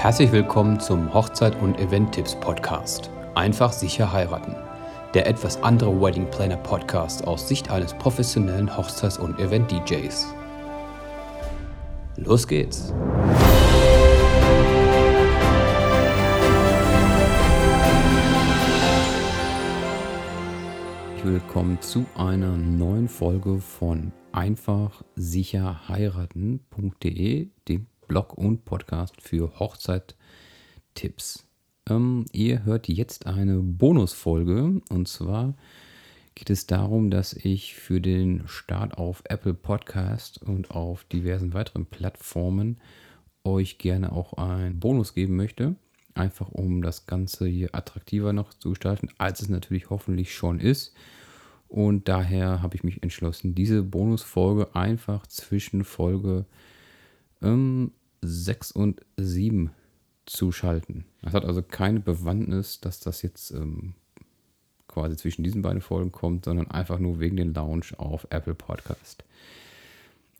Herzlich willkommen zum Hochzeit- und Event-Tipps Podcast. Einfach sicher heiraten. Der etwas andere Wedding Planner Podcast aus Sicht eines professionellen Hochzeits- und Event-DJs. Los geht's! Willkommen zu einer neuen Folge von einfach sicher heiraten.de, dem Blog und Podcast für Hochzeittipps. Ähm, ihr hört jetzt eine Bonusfolge und zwar geht es darum, dass ich für den Start auf Apple Podcast und auf diversen weiteren Plattformen euch gerne auch einen Bonus geben möchte. Einfach um das Ganze hier attraktiver noch zu gestalten, als es natürlich hoffentlich schon ist. Und daher habe ich mich entschlossen, diese Bonusfolge einfach zwischen Folge ähm, 6 und 7 zu schalten. Das hat also keine Bewandtnis, dass das jetzt ähm, quasi zwischen diesen beiden Folgen kommt, sondern einfach nur wegen den Launch auf Apple Podcast.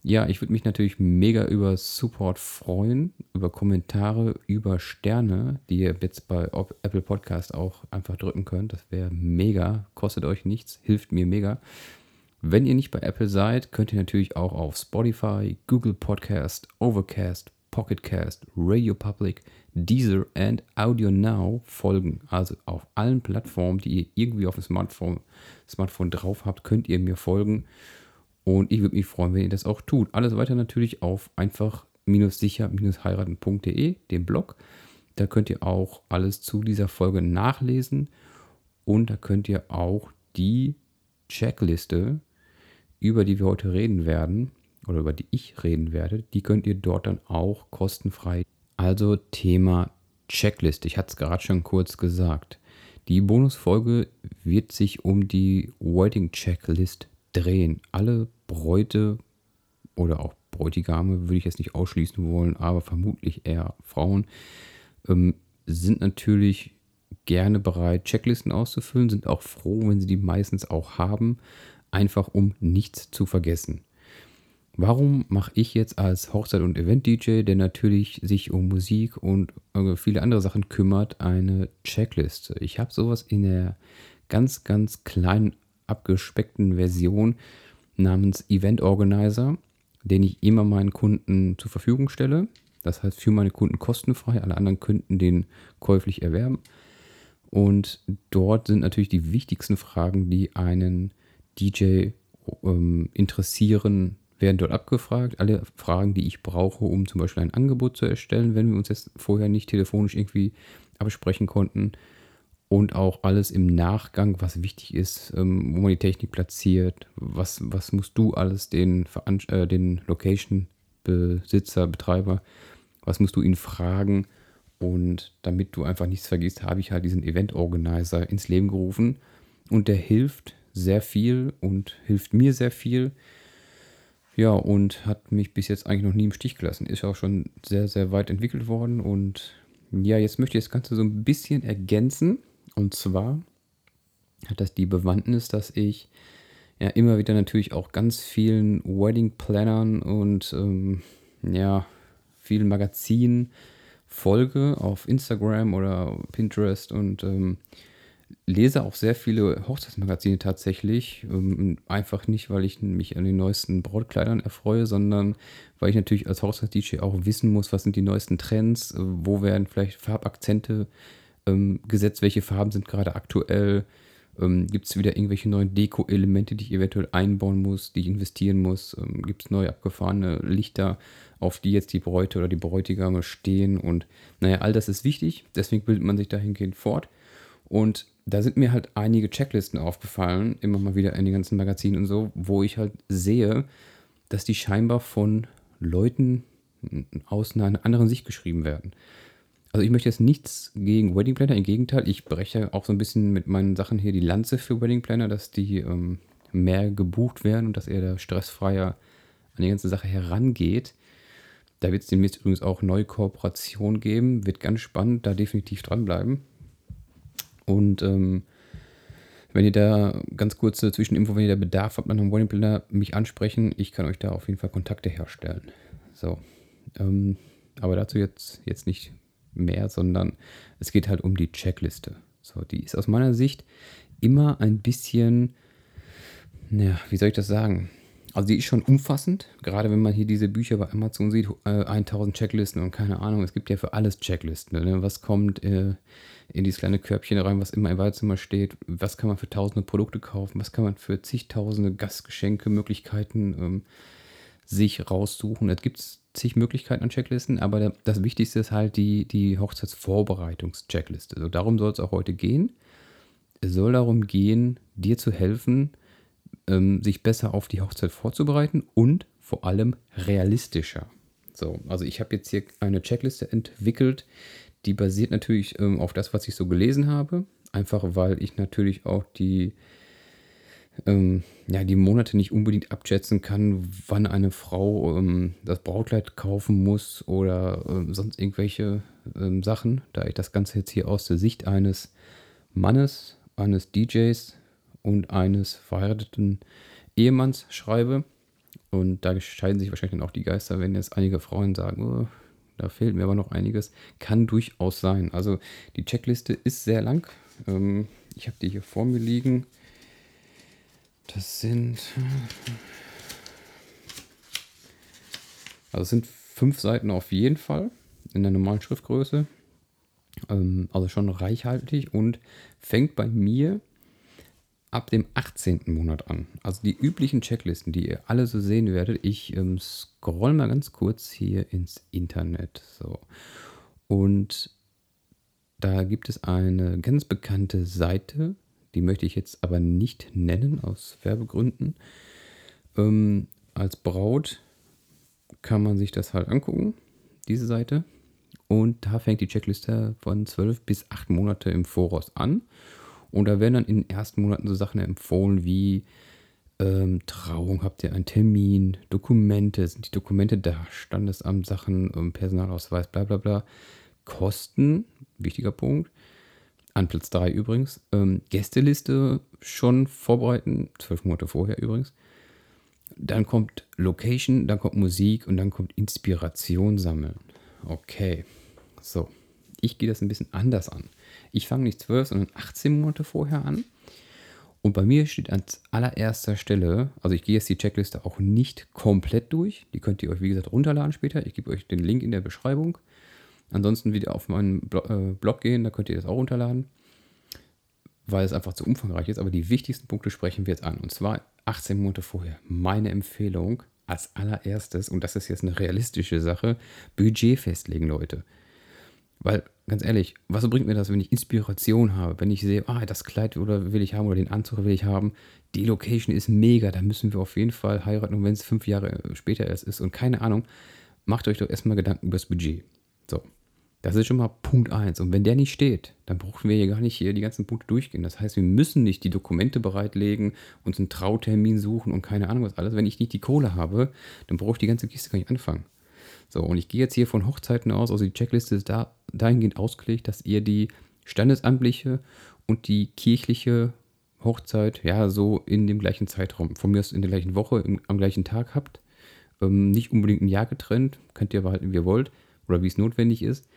Ja, ich würde mich natürlich mega über Support freuen, über Kommentare, über Sterne, die ihr jetzt bei Apple Podcast auch einfach drücken könnt. Das wäre mega, kostet euch nichts, hilft mir mega. Wenn ihr nicht bei Apple seid, könnt ihr natürlich auch auf Spotify, Google Podcast, Overcast, Pocketcast, Radio Public, Deezer und Audio Now folgen. Also auf allen Plattformen, die ihr irgendwie auf dem Smartphone, Smartphone drauf habt, könnt ihr mir folgen. Und ich würde mich freuen, wenn ihr das auch tut. Alles weiter natürlich auf einfach-sicher-heiraten.de, dem Blog. Da könnt ihr auch alles zu dieser Folge nachlesen. Und da könnt ihr auch die Checkliste, über die wir heute reden werden, oder über die ich reden werde, die könnt ihr dort dann auch kostenfrei. Also Thema Checkliste. Ich hatte es gerade schon kurz gesagt. Die Bonusfolge wird sich um die Wedding Checklist drehen. Alle Bräute oder auch Bräutigame würde ich jetzt nicht ausschließen wollen, aber vermutlich eher Frauen ähm, sind natürlich gerne bereit, Checklisten auszufüllen, sind auch froh, wenn sie die meistens auch haben, einfach um nichts zu vergessen. Warum mache ich jetzt als Hochzeit- und Event-DJ, der natürlich sich um Musik und äh, viele andere Sachen kümmert, eine Checkliste? Ich habe sowas in der ganz, ganz kleinen, abgespeckten Version namens Event Organizer, den ich immer meinen Kunden zur Verfügung stelle. Das heißt, für meine Kunden kostenfrei, alle anderen könnten den käuflich erwerben. Und dort sind natürlich die wichtigsten Fragen, die einen DJ ähm, interessieren, werden dort abgefragt. Alle Fragen, die ich brauche, um zum Beispiel ein Angebot zu erstellen, wenn wir uns jetzt vorher nicht telefonisch irgendwie absprechen konnten. Und auch alles im Nachgang, was wichtig ist, ähm, wo man die Technik platziert, was, was musst du alles den, äh, den Location-Besitzer, Betreiber, was musst du ihn fragen. Und damit du einfach nichts vergisst, habe ich halt diesen Event-Organizer ins Leben gerufen. Und der hilft sehr viel und hilft mir sehr viel, ja, und hat mich bis jetzt eigentlich noch nie im Stich gelassen. Ist auch schon sehr, sehr weit entwickelt worden. Und ja, jetzt möchte ich das Ganze so ein bisschen ergänzen. Und zwar hat das die Bewandtnis, dass ich ja immer wieder natürlich auch ganz vielen Wedding Plannern und ähm, ja, vielen Magazinen folge auf Instagram oder Pinterest und ähm, lese auch sehr viele Hochzeitsmagazine tatsächlich. Ähm, einfach nicht, weil ich mich an den neuesten Brautkleidern erfreue, sondern weil ich natürlich als Hochzeits-DJ auch wissen muss, was sind die neuesten Trends, äh, wo werden vielleicht Farbakzente ähm, gesetzt, welche Farben sind gerade aktuell. Ähm, Gibt es wieder irgendwelche neuen Deko-Elemente, die ich eventuell einbauen muss, die ich investieren muss? Ähm, Gibt es neu abgefahrene Lichter, auf die jetzt die Bräute oder die Bräutigame stehen? Und naja, all das ist wichtig, deswegen bildet man sich dahingehend fort. Und da sind mir halt einige Checklisten aufgefallen, immer mal wieder in den ganzen Magazinen und so, wo ich halt sehe, dass die scheinbar von Leuten aus einer anderen Sicht geschrieben werden. Also ich möchte jetzt nichts gegen Wedding Planner, im Gegenteil, ich breche auch so ein bisschen mit meinen Sachen hier die Lanze für Wedding Planner, dass die ähm, mehr gebucht werden und dass er da stressfreier an die ganze Sache herangeht. Da wird es demnächst übrigens auch neue Kooperationen geben, wird ganz spannend, da definitiv dranbleiben. Und ähm, wenn ihr da ganz kurze Zwischeninfo, wenn ihr da Bedarf habt an einem Wedding Planner, mich ansprechen. Ich kann euch da auf jeden Fall Kontakte herstellen. So. Ähm, aber dazu jetzt, jetzt nicht mehr, sondern es geht halt um die Checkliste. So, die ist aus meiner Sicht immer ein bisschen, ja, wie soll ich das sagen? Also die ist schon umfassend, gerade wenn man hier diese Bücher bei Amazon sieht, äh, 1000 Checklisten und keine Ahnung, es gibt ja für alles Checklisten. Ne? Was kommt äh, in dieses kleine Körbchen rein, was immer im Badezimmer steht, was kann man für tausende Produkte kaufen, was kann man für zigtausende Gastgeschenke, Möglichkeiten ähm, sich raussuchen. Es gibt zig Möglichkeiten an Checklisten, aber das Wichtigste ist halt die, die Hochzeitsvorbereitungs-Checkliste. Also darum soll es auch heute gehen. Es soll darum gehen, dir zu helfen, ähm, sich besser auf die Hochzeit vorzubereiten und vor allem realistischer. So, also ich habe jetzt hier eine Checkliste entwickelt, die basiert natürlich ähm, auf das, was ich so gelesen habe. Einfach weil ich natürlich auch die, ähm, ja, die Monate nicht unbedingt abschätzen kann, wann eine Frau ähm, das Brautkleid kaufen muss oder ähm, sonst irgendwelche ähm, Sachen. Da ich das Ganze jetzt hier aus der Sicht eines Mannes, eines DJs und eines verheirateten Ehemanns schreibe. Und da scheiden sich wahrscheinlich dann auch die Geister, wenn jetzt einige Frauen sagen, oh, da fehlt mir aber noch einiges. Kann durchaus sein. Also die Checkliste ist sehr lang. Ähm, ich habe die hier vor mir liegen. Das sind. Also es sind fünf Seiten auf jeden Fall in der normalen Schriftgröße. Ähm, also schon reichhaltig und fängt bei mir ab dem 18. Monat an. Also die üblichen Checklisten, die ihr alle so sehen werdet. Ich ähm, scroll mal ganz kurz hier ins Internet. So. Und da gibt es eine ganz bekannte Seite, die möchte ich jetzt aber nicht nennen aus Werbegründen. Ähm, als Braut kann man sich das halt angucken, diese Seite. Und da fängt die Checkliste von 12 bis 8 Monate im Voraus an. Und da werden dann in den ersten Monaten so Sachen empfohlen wie ähm, Trauung, habt ihr einen Termin, Dokumente, sind die Dokumente da, Standesamt, Sachen, ähm, Personalausweis, bla bla bla. Kosten, wichtiger Punkt. An Platz 3 übrigens. Ähm, Gästeliste schon vorbereiten, zwölf Monate vorher übrigens. Dann kommt Location, dann kommt Musik und dann kommt Inspiration sammeln. Okay, so. Ich gehe das ein bisschen anders an. Ich fange nicht 12, sondern 18 Monate vorher an. Und bei mir steht an allererster Stelle, also ich gehe jetzt die Checkliste auch nicht komplett durch. Die könnt ihr euch, wie gesagt, runterladen später. Ich gebe euch den Link in der Beschreibung. Ansonsten wieder auf meinen äh, Blog gehen, da könnt ihr das auch runterladen, weil es einfach zu umfangreich ist. Aber die wichtigsten Punkte sprechen wir jetzt an. Und zwar 18 Monate vorher. Meine Empfehlung als allererstes, und das ist jetzt eine realistische Sache, Budget festlegen, Leute. Weil, ganz ehrlich, was bringt mir das, wenn ich Inspiration habe? Wenn ich sehe, ah, das Kleid oder will ich haben oder den Anzug will ich haben. Die Location ist mega, da müssen wir auf jeden Fall heiraten. Und wenn es fünf Jahre später erst ist und keine Ahnung, macht euch doch erstmal Gedanken über das Budget. So. Das ist schon mal Punkt 1. Und wenn der nicht steht, dann brauchen wir hier gar nicht hier die ganzen Punkte durchgehen. Das heißt, wir müssen nicht die Dokumente bereitlegen, uns einen Trautermin suchen und keine Ahnung was alles. Wenn ich nicht die Kohle habe, dann brauche ich die ganze Kiste gar nicht anfangen. So, und ich gehe jetzt hier von Hochzeiten aus, also die Checkliste ist da dahingehend ausgelegt, dass ihr die standesamtliche und die kirchliche Hochzeit ja so in dem gleichen Zeitraum, von mir aus in der gleichen Woche, im, am gleichen Tag habt. Ähm, nicht unbedingt ein Jahr getrennt, könnt ihr behalten, wie ihr wollt oder wie es notwendig ist.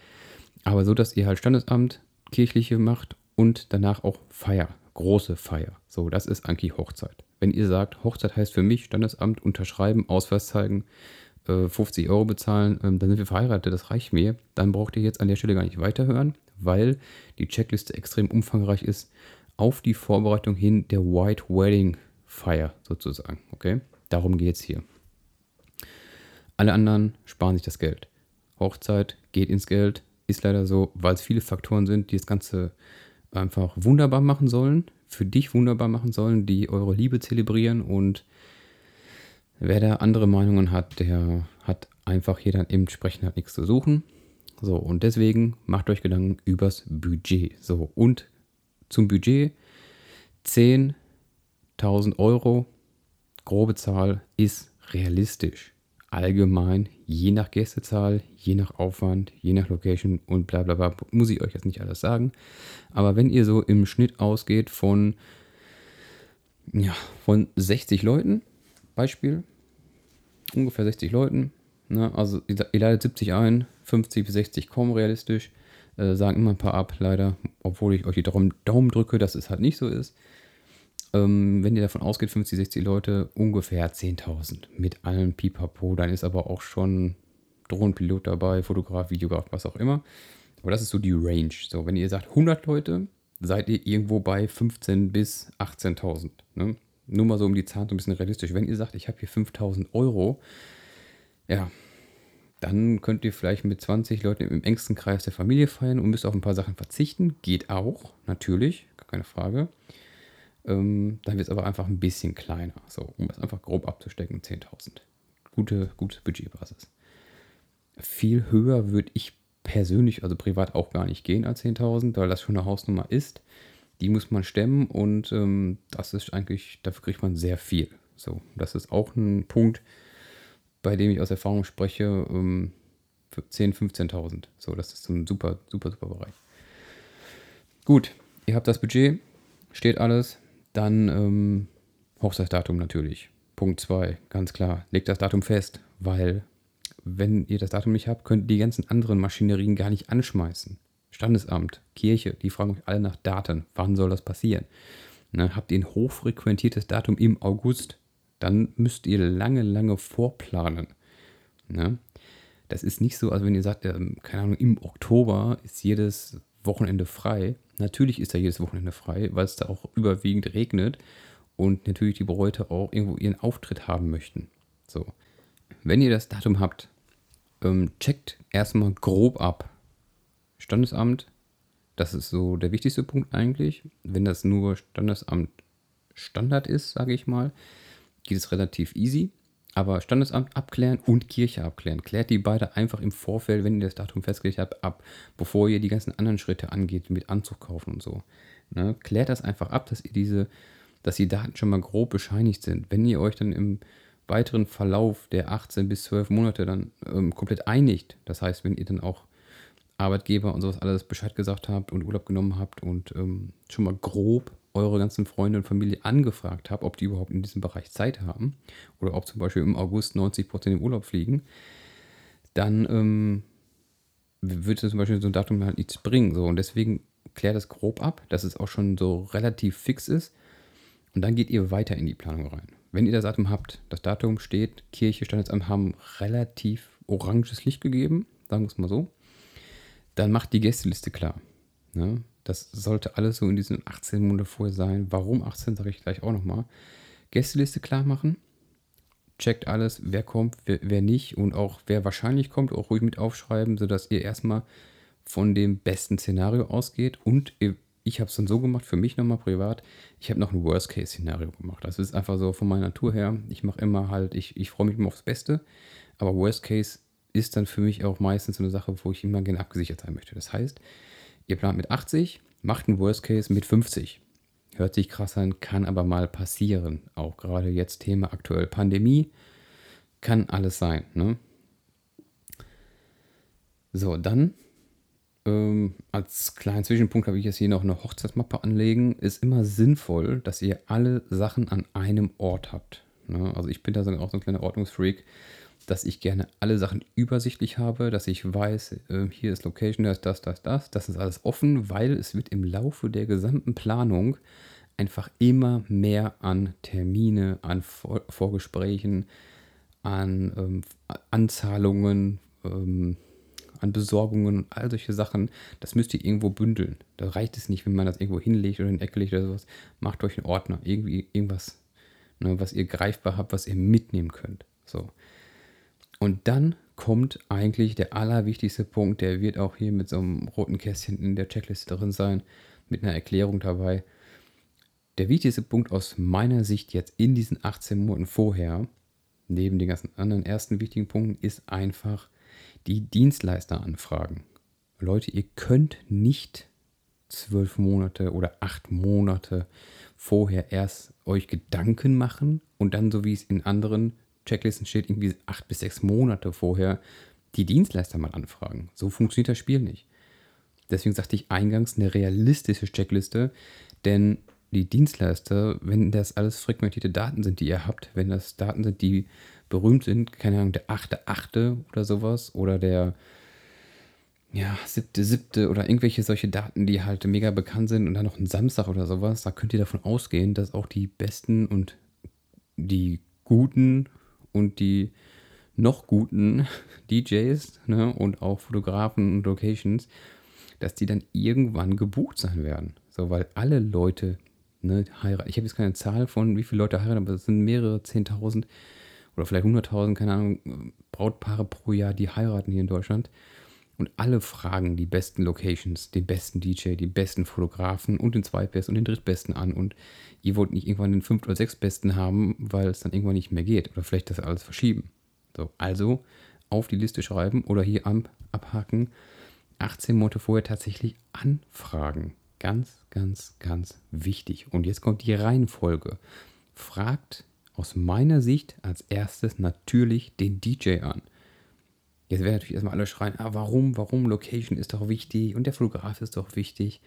Aber so, dass ihr halt Standesamt, kirchliche macht und danach auch Feier, große Feier. So, das ist eigentlich Hochzeit. Wenn ihr sagt, Hochzeit heißt für mich Standesamt, unterschreiben, Ausweis zeigen, 50 äh, Euro bezahlen, ähm, dann sind wir verheiratet, das reicht mir. Dann braucht ihr jetzt an der Stelle gar nicht weiterhören, weil die Checkliste extrem umfangreich ist auf die Vorbereitung hin der White Wedding Feier sozusagen. Okay, darum geht es hier. Alle anderen sparen sich das Geld. Hochzeit geht ins Geld, ist leider so, weil es viele Faktoren sind, die das Ganze einfach wunderbar machen sollen, für dich wunderbar machen sollen, die eure Liebe zelebrieren und Wer da andere Meinungen hat, der hat einfach hier dann entsprechend halt nichts zu suchen. So, und deswegen macht euch Gedanken übers Budget. So, und zum Budget 10.000 Euro, grobe Zahl, ist realistisch. Allgemein, je nach Gästezahl, je nach Aufwand, je nach Location und bla bla bla, muss ich euch jetzt nicht alles sagen. Aber wenn ihr so im Schnitt ausgeht von, ja, von 60 Leuten, Beispiel, ungefähr 60 Leuten. Ne? Also ihr, ladet 70 ein, 50 bis 60 kommen realistisch. Äh, sagen immer ein paar ab, leider. Obwohl ich euch die Daumen, Daumen drücke, dass es halt nicht so ist. Ähm, wenn ihr davon ausgeht, 50, 60 Leute, ungefähr 10.000 mit allem Pipapo. Dann ist aber auch schon Drohnenpilot dabei, Fotograf, Videograf, was auch immer. Aber das ist so die Range. So, wenn ihr sagt 100 Leute, seid ihr irgendwo bei 15.000 bis 18.000. Ne? Nur mal so um die Zahlen so ein bisschen realistisch. Wenn ihr sagt, ich habe hier 5.000 Euro, ja, dann könnt ihr vielleicht mit 20 Leuten im engsten Kreis der Familie feiern und müsst auf ein paar Sachen verzichten. Geht auch, natürlich, gar keine Frage. Ähm, dann wird es aber einfach ein bisschen kleiner. So, um es einfach grob abzustecken, 10.000. Gute, gute Budgetbasis. Viel höher würde ich persönlich, also privat auch gar nicht gehen als 10.000, weil das schon eine Hausnummer ist. Die muss man stemmen und ähm, das ist eigentlich, dafür kriegt man sehr viel. So, das ist auch ein Punkt, bei dem ich aus Erfahrung spreche, ähm, für 10.000, 15.000. So, das ist ein super, super, super Bereich. Gut, ihr habt das Budget, steht alles, dann ähm, Hochzeitsdatum natürlich. Punkt 2, ganz klar, legt das Datum fest, weil wenn ihr das Datum nicht habt, könnt ihr die ganzen anderen Maschinerien gar nicht anschmeißen. Standesamt, Kirche, die fragen euch alle nach Daten. Wann soll das passieren? Ne, habt ihr ein hochfrequentiertes Datum im August, dann müsst ihr lange, lange vorplanen. Ne? Das ist nicht so, als wenn ihr sagt, ähm, keine Ahnung, im Oktober ist jedes Wochenende frei. Natürlich ist da jedes Wochenende frei, weil es da auch überwiegend regnet und natürlich die Bräute auch irgendwo ihren Auftritt haben möchten. So. Wenn ihr das Datum habt, ähm, checkt erstmal grob ab. Standesamt, das ist so der wichtigste Punkt eigentlich. Wenn das nur Standesamt Standard ist, sage ich mal, geht es relativ easy. Aber Standesamt abklären und Kirche abklären. Klärt die beide einfach im Vorfeld, wenn ihr das Datum festgelegt habt, ab, bevor ihr die ganzen anderen Schritte angeht, mit Anzug kaufen und so. Ne? Klärt das einfach ab, dass ihr diese, dass die Daten schon mal grob bescheinigt sind. Wenn ihr euch dann im weiteren Verlauf der 18 bis 12 Monate dann ähm, komplett einigt. Das heißt, wenn ihr dann auch Arbeitgeber und sowas alles Bescheid gesagt habt und Urlaub genommen habt und ähm, schon mal grob eure ganzen Freunde und Familie angefragt habt, ob die überhaupt in diesem Bereich Zeit haben oder ob zum Beispiel im August 90% im Urlaub fliegen, dann ähm, wird zum Beispiel so ein Datum halt nichts bringen. So. Und deswegen klärt das grob ab, dass es auch schon so relativ fix ist. Und dann geht ihr weiter in die Planung rein. Wenn ihr das Datum habt, das Datum steht, Kirche, Standesamt haben relativ oranges Licht gegeben, sagen wir es mal so, dann macht die Gästeliste klar. Ne? Das sollte alles so in diesen 18 Monaten vorher sein. Warum 18, sage ich gleich auch nochmal. Gästeliste klar machen, checkt alles, wer kommt, wer, wer, nicht und auch wer wahrscheinlich kommt, auch ruhig mit aufschreiben, sodass ihr erstmal von dem besten Szenario ausgeht und ich habe es dann so gemacht, für mich nochmal privat, ich habe noch ein Worst-Case-Szenario gemacht. Das ist einfach so von meiner Natur her. Ich mache immer halt, ich, ich freue mich immer aufs Beste, aber Worst-Case ist dann für mich auch meistens so eine Sache, wo ich immer gerne abgesichert sein möchte. Das heißt, ihr plant mit 80, macht einen Worst-Case mit 50. Hört sich krass an, kann aber mal passieren. Auch gerade jetzt Thema aktuell Pandemie, kann alles sein. Ne? So, dann ähm, als kleinen Zwischenpunkt habe ich jetzt hier noch eine Hochzeitsmappe anlegen. Ist immer sinnvoll, dass ihr alle Sachen an einem Ort habt. Ne? Also ich bin da auch so ein kleiner Ordnungsfreak, dass ich gerne alle Sachen übersichtlich habe, dass ich weiß, äh, hier ist Location, da ist das, das, das. Das ist alles offen, weil es wird im Laufe der gesamten Planung einfach immer mehr an Termine, an Vor Vorgesprächen, an ähm, Anzahlungen, ähm, an Besorgungen und all solche Sachen, das müsst ihr irgendwo bündeln. Da reicht es nicht, wenn man das irgendwo hinlegt oder in die Ecke legt oder sowas. Macht euch einen Ordner, irgendwie irgendwas, ne, was ihr greifbar habt, was ihr mitnehmen könnt. So. Und dann kommt eigentlich der allerwichtigste Punkt, der wird auch hier mit so einem roten Kästchen in der Checkliste drin sein, mit einer Erklärung dabei. Der wichtigste Punkt aus meiner Sicht jetzt in diesen 18 Monaten vorher, neben den ganzen anderen ersten wichtigen Punkten, ist einfach die Dienstleister anfragen. Leute, ihr könnt nicht zwölf Monate oder acht Monate vorher erst euch Gedanken machen und dann, so wie es in anderen Checklisten steht, irgendwie acht bis sechs Monate vorher die Dienstleister mal anfragen. So funktioniert das Spiel nicht. Deswegen sagte ich eingangs eine realistische Checkliste, denn die Dienstleister, wenn das alles fragmentierte Daten sind, die ihr habt, wenn das Daten sind, die berühmt sind, keine Ahnung, der 8.8. oder sowas oder der, ja, siebte, siebte oder irgendwelche solche Daten, die halt mega bekannt sind und dann noch ein Samstag oder sowas, da könnt ihr davon ausgehen, dass auch die besten und die guten und die noch guten DJs ne, und auch Fotografen und Locations, dass die dann irgendwann gebucht sein werden. So, weil alle Leute ne, heiraten. Ich habe jetzt keine Zahl von, wie viele Leute heiraten, aber es sind mehrere Zehntausend oder vielleicht hunderttausend, keine Ahnung, Brautpaare pro Jahr, die heiraten hier in Deutschland. Und alle fragen die besten Locations, den besten DJ, die besten Fotografen und den zweitbesten und den drittbesten an. Und ihr wollt nicht irgendwann den fünft- oder sechstbesten haben, weil es dann irgendwann nicht mehr geht. Oder vielleicht das alles verschieben. So, also auf die Liste schreiben oder hier abhaken. 18 Monate vorher tatsächlich anfragen. Ganz, ganz, ganz wichtig. Und jetzt kommt die Reihenfolge. Fragt aus meiner Sicht als erstes natürlich den DJ an. Jetzt werden natürlich erstmal alle schreien, ah, warum, warum, Location ist doch wichtig und der Fotograf ist doch wichtig.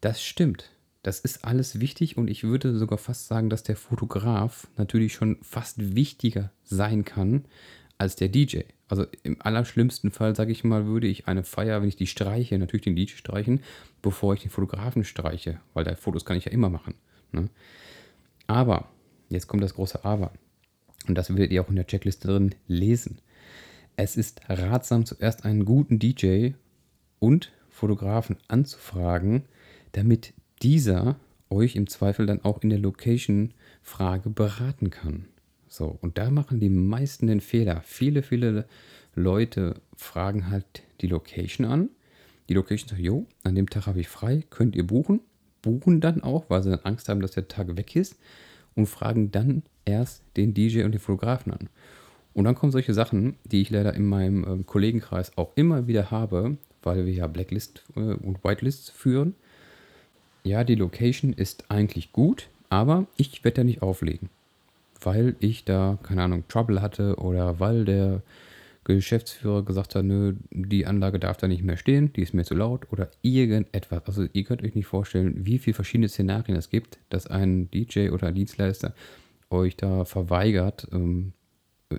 Das stimmt. Das ist alles wichtig und ich würde sogar fast sagen, dass der Fotograf natürlich schon fast wichtiger sein kann als der DJ. Also im allerschlimmsten Fall, sage ich mal, würde ich eine Feier, wenn ich die streiche, natürlich den DJ streichen, bevor ich den Fotografen streiche, weil da Fotos kann ich ja immer machen. Ne? Aber, jetzt kommt das große Aber. Und das werdet ihr auch in der Checkliste drin lesen. Es ist ratsam, zuerst einen guten DJ und Fotografen anzufragen, damit dieser euch im Zweifel dann auch in der Location-Frage beraten kann. So, und da machen die meisten den Fehler. Viele, viele Leute fragen halt die Location an. Die Location sagt, jo, an dem Tag habe ich frei, könnt ihr buchen. Buchen dann auch, weil sie dann Angst haben, dass der Tag weg ist. Und fragen dann erst den DJ und den Fotografen an. Und dann kommen solche Sachen, die ich leider in meinem äh, Kollegenkreis auch immer wieder habe, weil wir ja Blacklist äh, und Whitelist führen. Ja, die Location ist eigentlich gut, aber ich werde da nicht auflegen, weil ich da, keine Ahnung, Trouble hatte oder weil der Geschäftsführer gesagt hat, nö, die Anlage darf da nicht mehr stehen, die ist mir zu laut oder irgendetwas. Also ihr könnt euch nicht vorstellen, wie viele verschiedene Szenarien es gibt, dass ein DJ oder ein Dienstleister euch da verweigert, ähm,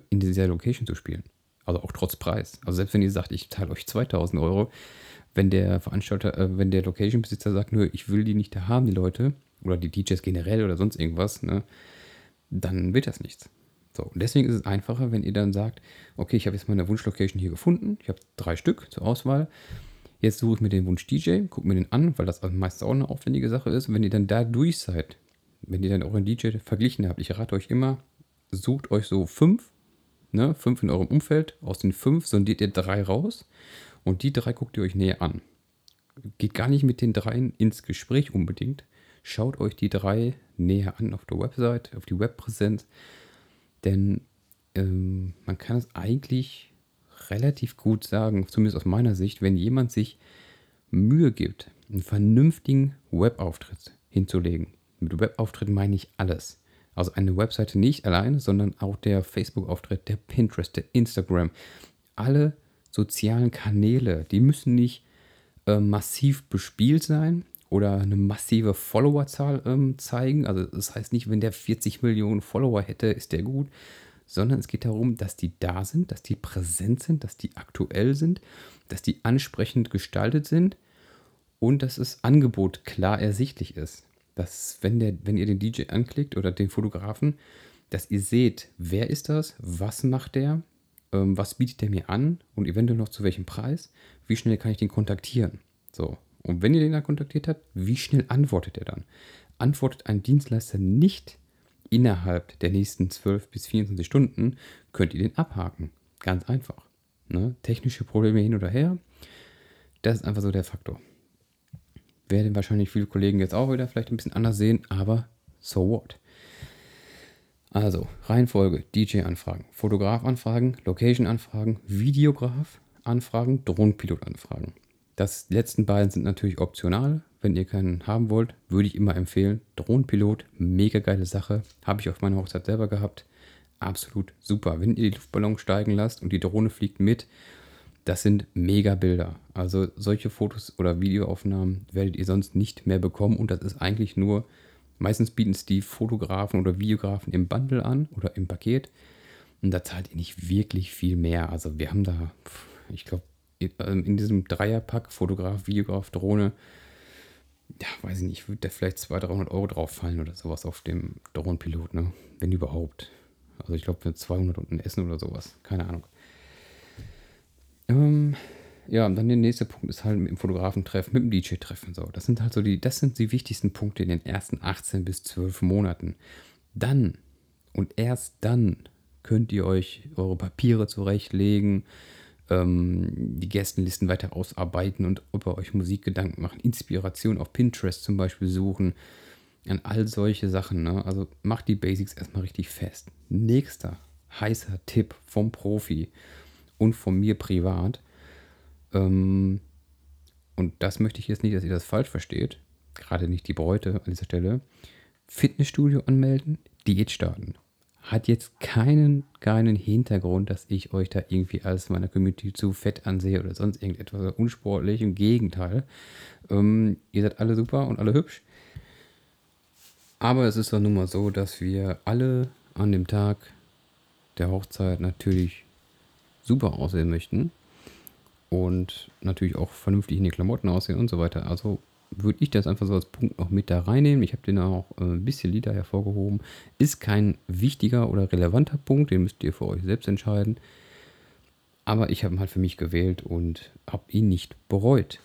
in dieser Location zu spielen. Also auch trotz Preis. Also selbst wenn ihr sagt, ich zahle euch 2000 Euro, wenn der Veranstalter, äh, wenn der Location-Besitzer sagt, nö, ich will die nicht da haben, die Leute, oder die DJs generell oder sonst irgendwas, ne, dann wird das nichts. So, und deswegen ist es einfacher, wenn ihr dann sagt, okay, ich habe jetzt meine Wunschlocation hier gefunden, ich habe drei Stück zur Auswahl. Jetzt suche ich mir den Wunsch DJ, gucke mir den an, weil das meistens auch eine aufwendige Sache ist. Und wenn ihr dann da durch seid, wenn ihr dann euren DJ verglichen habt, ich rate euch immer, sucht euch so fünf ne, fünf in eurem Umfeld. Aus den fünf sondiert ihr drei raus und die drei guckt ihr euch näher an. Geht gar nicht mit den dreien ins Gespräch unbedingt. Schaut euch die drei näher an auf der Website, auf die Webpräsenz. Denn ähm, man kann es eigentlich relativ gut sagen, zumindest aus meiner Sicht, wenn jemand sich Mühe gibt, einen vernünftigen Webauftritt hinzulegen. Mit Webauftritt meine ich alles. Also eine Webseite nicht allein, sondern auch der Facebook-Auftritt, der Pinterest, der Instagram. Alle sozialen Kanäle, die müssen nicht äh, massiv bespielt sein oder eine massive Followerzahl ähm, zeigen. Also das heißt nicht, wenn der 40 Millionen Follower hätte, ist der gut, sondern es geht darum, dass die da sind, dass die präsent sind, dass die aktuell sind, dass die ansprechend gestaltet sind und dass das Angebot klar ersichtlich ist dass wenn, der, wenn ihr den DJ anklickt oder den Fotografen, dass ihr seht, wer ist das, was macht der, ähm, was bietet der mir an und eventuell noch zu welchem Preis, wie schnell kann ich den kontaktieren. So, und wenn ihr den dann kontaktiert habt, wie schnell antwortet er dann? Antwortet ein Dienstleister nicht innerhalb der nächsten 12 bis 24 Stunden, könnt ihr den abhaken. Ganz einfach. Ne? Technische Probleme hin oder her, das ist einfach so der Faktor werden wahrscheinlich viele Kollegen jetzt auch wieder vielleicht ein bisschen anders sehen, aber so what. Also, Reihenfolge, DJ-Anfragen, Fotograf-Anfragen, Location-Anfragen, Videograf-Anfragen, Drohnenpilot-Anfragen. Das letzten beiden sind natürlich optional. Wenn ihr keinen haben wollt, würde ich immer empfehlen. Drohnenpilot, mega geile Sache. Habe ich auf meiner Hochzeit selber gehabt. Absolut super. Wenn ihr die Luftballon steigen lasst und die Drohne fliegt mit das sind mega Bilder. Also solche Fotos oder Videoaufnahmen werdet ihr sonst nicht mehr bekommen und das ist eigentlich nur, meistens bieten es die Fotografen oder Videografen im Bundle an oder im Paket und da zahlt ihr nicht wirklich viel mehr. Also wir haben da, ich glaube, ähm, in diesem Dreierpack, Fotograf, Videograf, Drohne, ja, weiß ich nicht, würde da vielleicht 200, 300 Euro drauf fallen oder sowas auf dem Drohnenpilot, ne? Wenn überhaupt. Also ich glaube für 200 und ein Essen oder sowas. Keine Ahnung. Ähm, ja, und dann der nächste Punkt ist halt mit dem Fotografentreffen, mit dem DJ-Treffen. So, das sind halt so die, das sind die wichtigsten Punkte in den ersten 18 bis 12 Monaten. Dann und erst dann könnt ihr euch eure Papiere zurechtlegen, ähm, die Gästenlisten weiter ausarbeiten und über euch Musikgedanken machen, Inspiration auf Pinterest zum Beispiel suchen, an all solche Sachen. Ne? Also macht die Basics erstmal richtig fest. Nächster heißer Tipp vom Profi und von mir privat. Ähm, und das möchte ich jetzt nicht, dass ihr das falsch versteht. Gerade nicht die Bräute an dieser Stelle. Fitnessstudio anmelden, Diät starten hat jetzt keinen, keinen Hintergrund, dass ich euch da irgendwie als meiner Community zu fett ansehe oder sonst irgendetwas unsportlich. Im Gegenteil. Ähm, ihr seid alle super und alle hübsch. Aber es ist doch nun mal so, dass wir alle an dem Tag der Hochzeit natürlich super aussehen möchten. Und natürlich auch vernünftig in die Klamotten aussehen und so weiter. Also würde ich das einfach so als Punkt noch mit da reinnehmen. Ich habe den auch äh, ein bisschen Lieder hervorgehoben. Ist kein wichtiger oder relevanter Punkt, den müsst ihr für euch selbst entscheiden. Aber ich habe ihn halt für mich gewählt und habe ihn nicht bereut.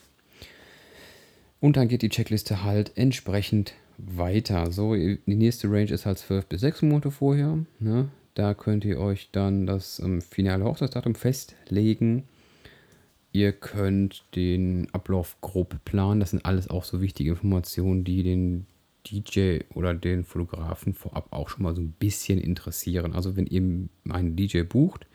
Und dann geht die Checkliste halt entsprechend weiter. So, die nächste Range ist halt 12 bis 6 Monate vorher. Ne? Da könnt ihr euch dann das ähm, finale Hochzeitsdatum festlegen. Ihr könnt den Ablauf grob planen. Das sind alles auch so wichtige Informationen, die den DJ oder den Fotografen vorab auch schon mal so ein bisschen interessieren. Also wenn ihr einen DJ bucht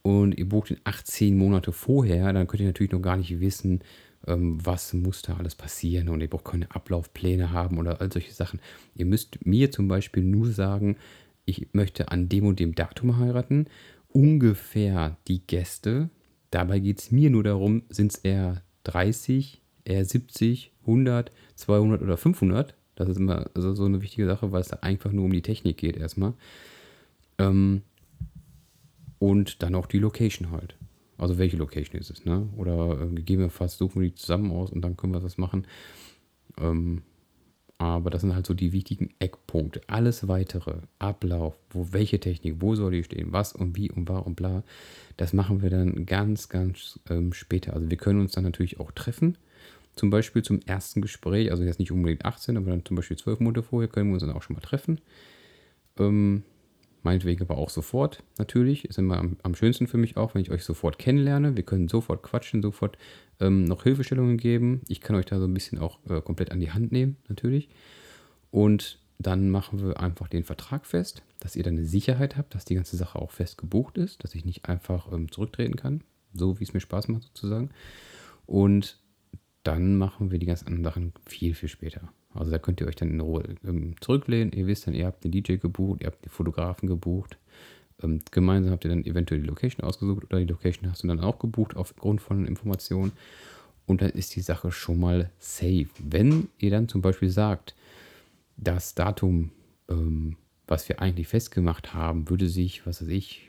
und ihr bucht ihn 18 Monate vorher, dann könnt ihr natürlich noch gar nicht wissen, ähm, was muss da alles passieren und ihr braucht keine Ablaufpläne haben oder all solche Sachen. Ihr müsst mir zum Beispiel nur sagen, ich möchte an dem und dem Datum heiraten, ungefähr die Gäste, Dabei geht es mir nur darum, sind es eher 30, eher 70, 100, 200 oder 500. Das ist immer also so eine wichtige Sache, weil es da einfach nur um die Technik geht erstmal. Ähm, und dann auch die Location halt. Also welche Location ist es, ne? Oder äh, gegebenenfalls suchen wir die zusammen aus und dann können wir das machen. Ähm, aber das sind halt so die wichtigen Eckpunkte. Alles weitere, Ablauf, wo welche Technik, wo soll die stehen, was und wie und war und bla, das machen wir dann ganz, ganz ähm, später. Also wir können uns dann natürlich auch treffen. Zum Beispiel zum ersten Gespräch, also jetzt nicht unbedingt 18, aber dann zum Beispiel 12 Monate vorher können wir uns dann auch schon mal treffen. Ähm, Meinetwegen aber auch sofort, natürlich. Ist immer am, am, schönsten für mich auch, wenn ich euch sofort kennenlerne. Wir können sofort quatschen, sofort ähm, noch Hilfestellungen geben. Ich kann euch da so ein bisschen auch äh, komplett an die Hand nehmen, natürlich. Und dann machen wir einfach den Vertrag fest, dass ihr dann eine Sicherheit habt, dass die ganze Sache auch fest gebucht ist, dass ich nicht einfach ähm, zurücktreten kann, so wie es mir Spaß macht sozusagen. Und dann machen wir die ganzen anderen Sachen viel, viel später. Also da könnt ihr euch dann in Ruhe ähm, zurücklehnen. Ihr wisst dann, ihr habt den DJ gebucht, ihr habt den Fotografen gebucht. Ähm, gemeinsam habt ihr dann eventuell die Location ausgesucht oder die Location hast du dann auch gebucht aufgrund von Informationen. Und dann ist die Sache schon mal safe. Wenn ihr dann zum Beispiel sagt, das Datum, ähm, was wir eigentlich festgemacht haben, würde sich, was weiß ich,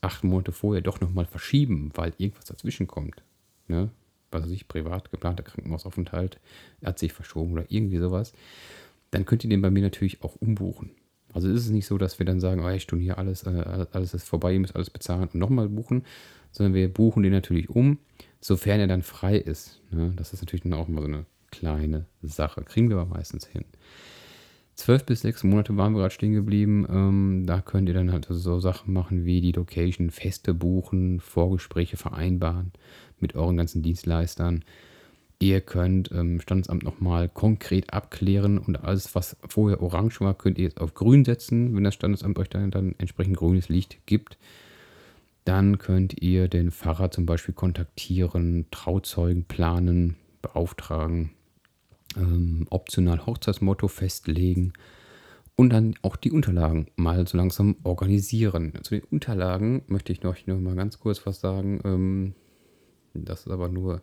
acht Monate vorher doch nochmal verschieben, weil irgendwas dazwischen kommt. Ne? Was weiß ich, privat geplanter Krankenhausaufenthalt hat sich verschoben oder irgendwie sowas, dann könnt ihr den bei mir natürlich auch umbuchen. Also ist es nicht so, dass wir dann sagen, oh, ich hier alles, äh, alles ist vorbei, ihr müsst alles bezahlen und nochmal buchen, sondern wir buchen den natürlich um, sofern er dann frei ist. Ne? Das ist natürlich dann auch immer so eine kleine Sache. Kriegen wir aber meistens hin. Zwölf bis sechs Monate waren wir gerade stehen geblieben. Ähm, da könnt ihr dann halt so Sachen machen wie die Location, Feste buchen, Vorgespräche vereinbaren mit euren ganzen Dienstleistern. Ihr könnt ähm, Standesamt nochmal konkret abklären und alles, was vorher orange war, könnt ihr jetzt auf grün setzen, wenn das Standesamt euch dann, dann entsprechend grünes Licht gibt. Dann könnt ihr den Pfarrer zum Beispiel kontaktieren, Trauzeugen planen, beauftragen, ähm, optional Hochzeitsmotto festlegen und dann auch die Unterlagen mal so langsam organisieren. Zu den Unterlagen möchte ich noch, noch mal ganz kurz was sagen. Ähm, das ist aber nur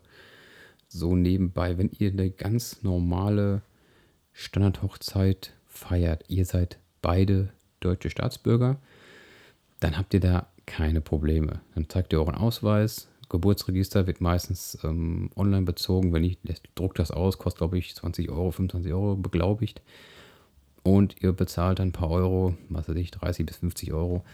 so nebenbei. Wenn ihr eine ganz normale Standardhochzeit feiert, ihr seid beide deutsche Staatsbürger, dann habt ihr da keine Probleme. Dann zeigt ihr euren Ausweis, Geburtsregister wird meistens ähm, online bezogen. Wenn ich druckt das aus, kostet glaube ich 20 Euro, 25 Euro beglaubigt. Und ihr bezahlt ein paar Euro, was weiß ich, 30 bis 50 Euro.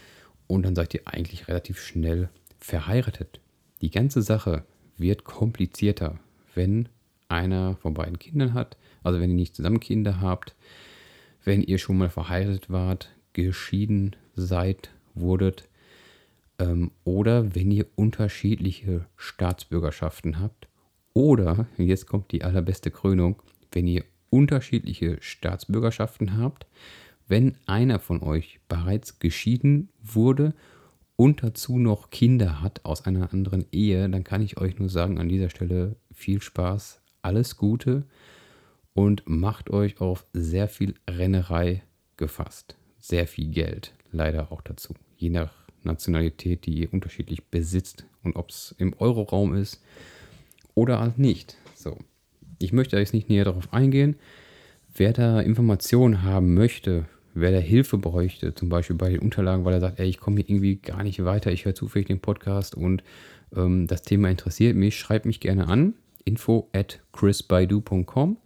Und dann seid ihr eigentlich relativ schnell verheiratet. Die ganze Sache wird komplizierter, wenn einer von beiden Kindern hat. Also wenn ihr nicht zusammen Kinder habt, wenn ihr schon mal verheiratet wart, geschieden seid, wurdet ähm, oder wenn ihr unterschiedliche Staatsbürgerschaften habt oder, jetzt kommt die allerbeste Krönung, wenn ihr unterschiedliche Staatsbürgerschaften habt, wenn einer von euch bereits geschieden wurde und dazu noch Kinder hat aus einer anderen Ehe, dann kann ich euch nur sagen an dieser Stelle viel Spaß, alles Gute und macht euch auf sehr viel Rennerei gefasst. Sehr viel Geld, leider auch dazu. Je nach Nationalität, die ihr unterschiedlich besitzt und ob es im Euroraum ist oder halt nicht. So. Ich möchte jetzt nicht näher darauf eingehen. Wer da Informationen haben möchte, wer da Hilfe bräuchte, zum Beispiel bei den Unterlagen, weil er sagt, ey, ich komme hier irgendwie gar nicht weiter, ich höre zufällig den Podcast und ähm, das Thema interessiert mich, schreibt mich gerne an. Info at chrisbaidu.com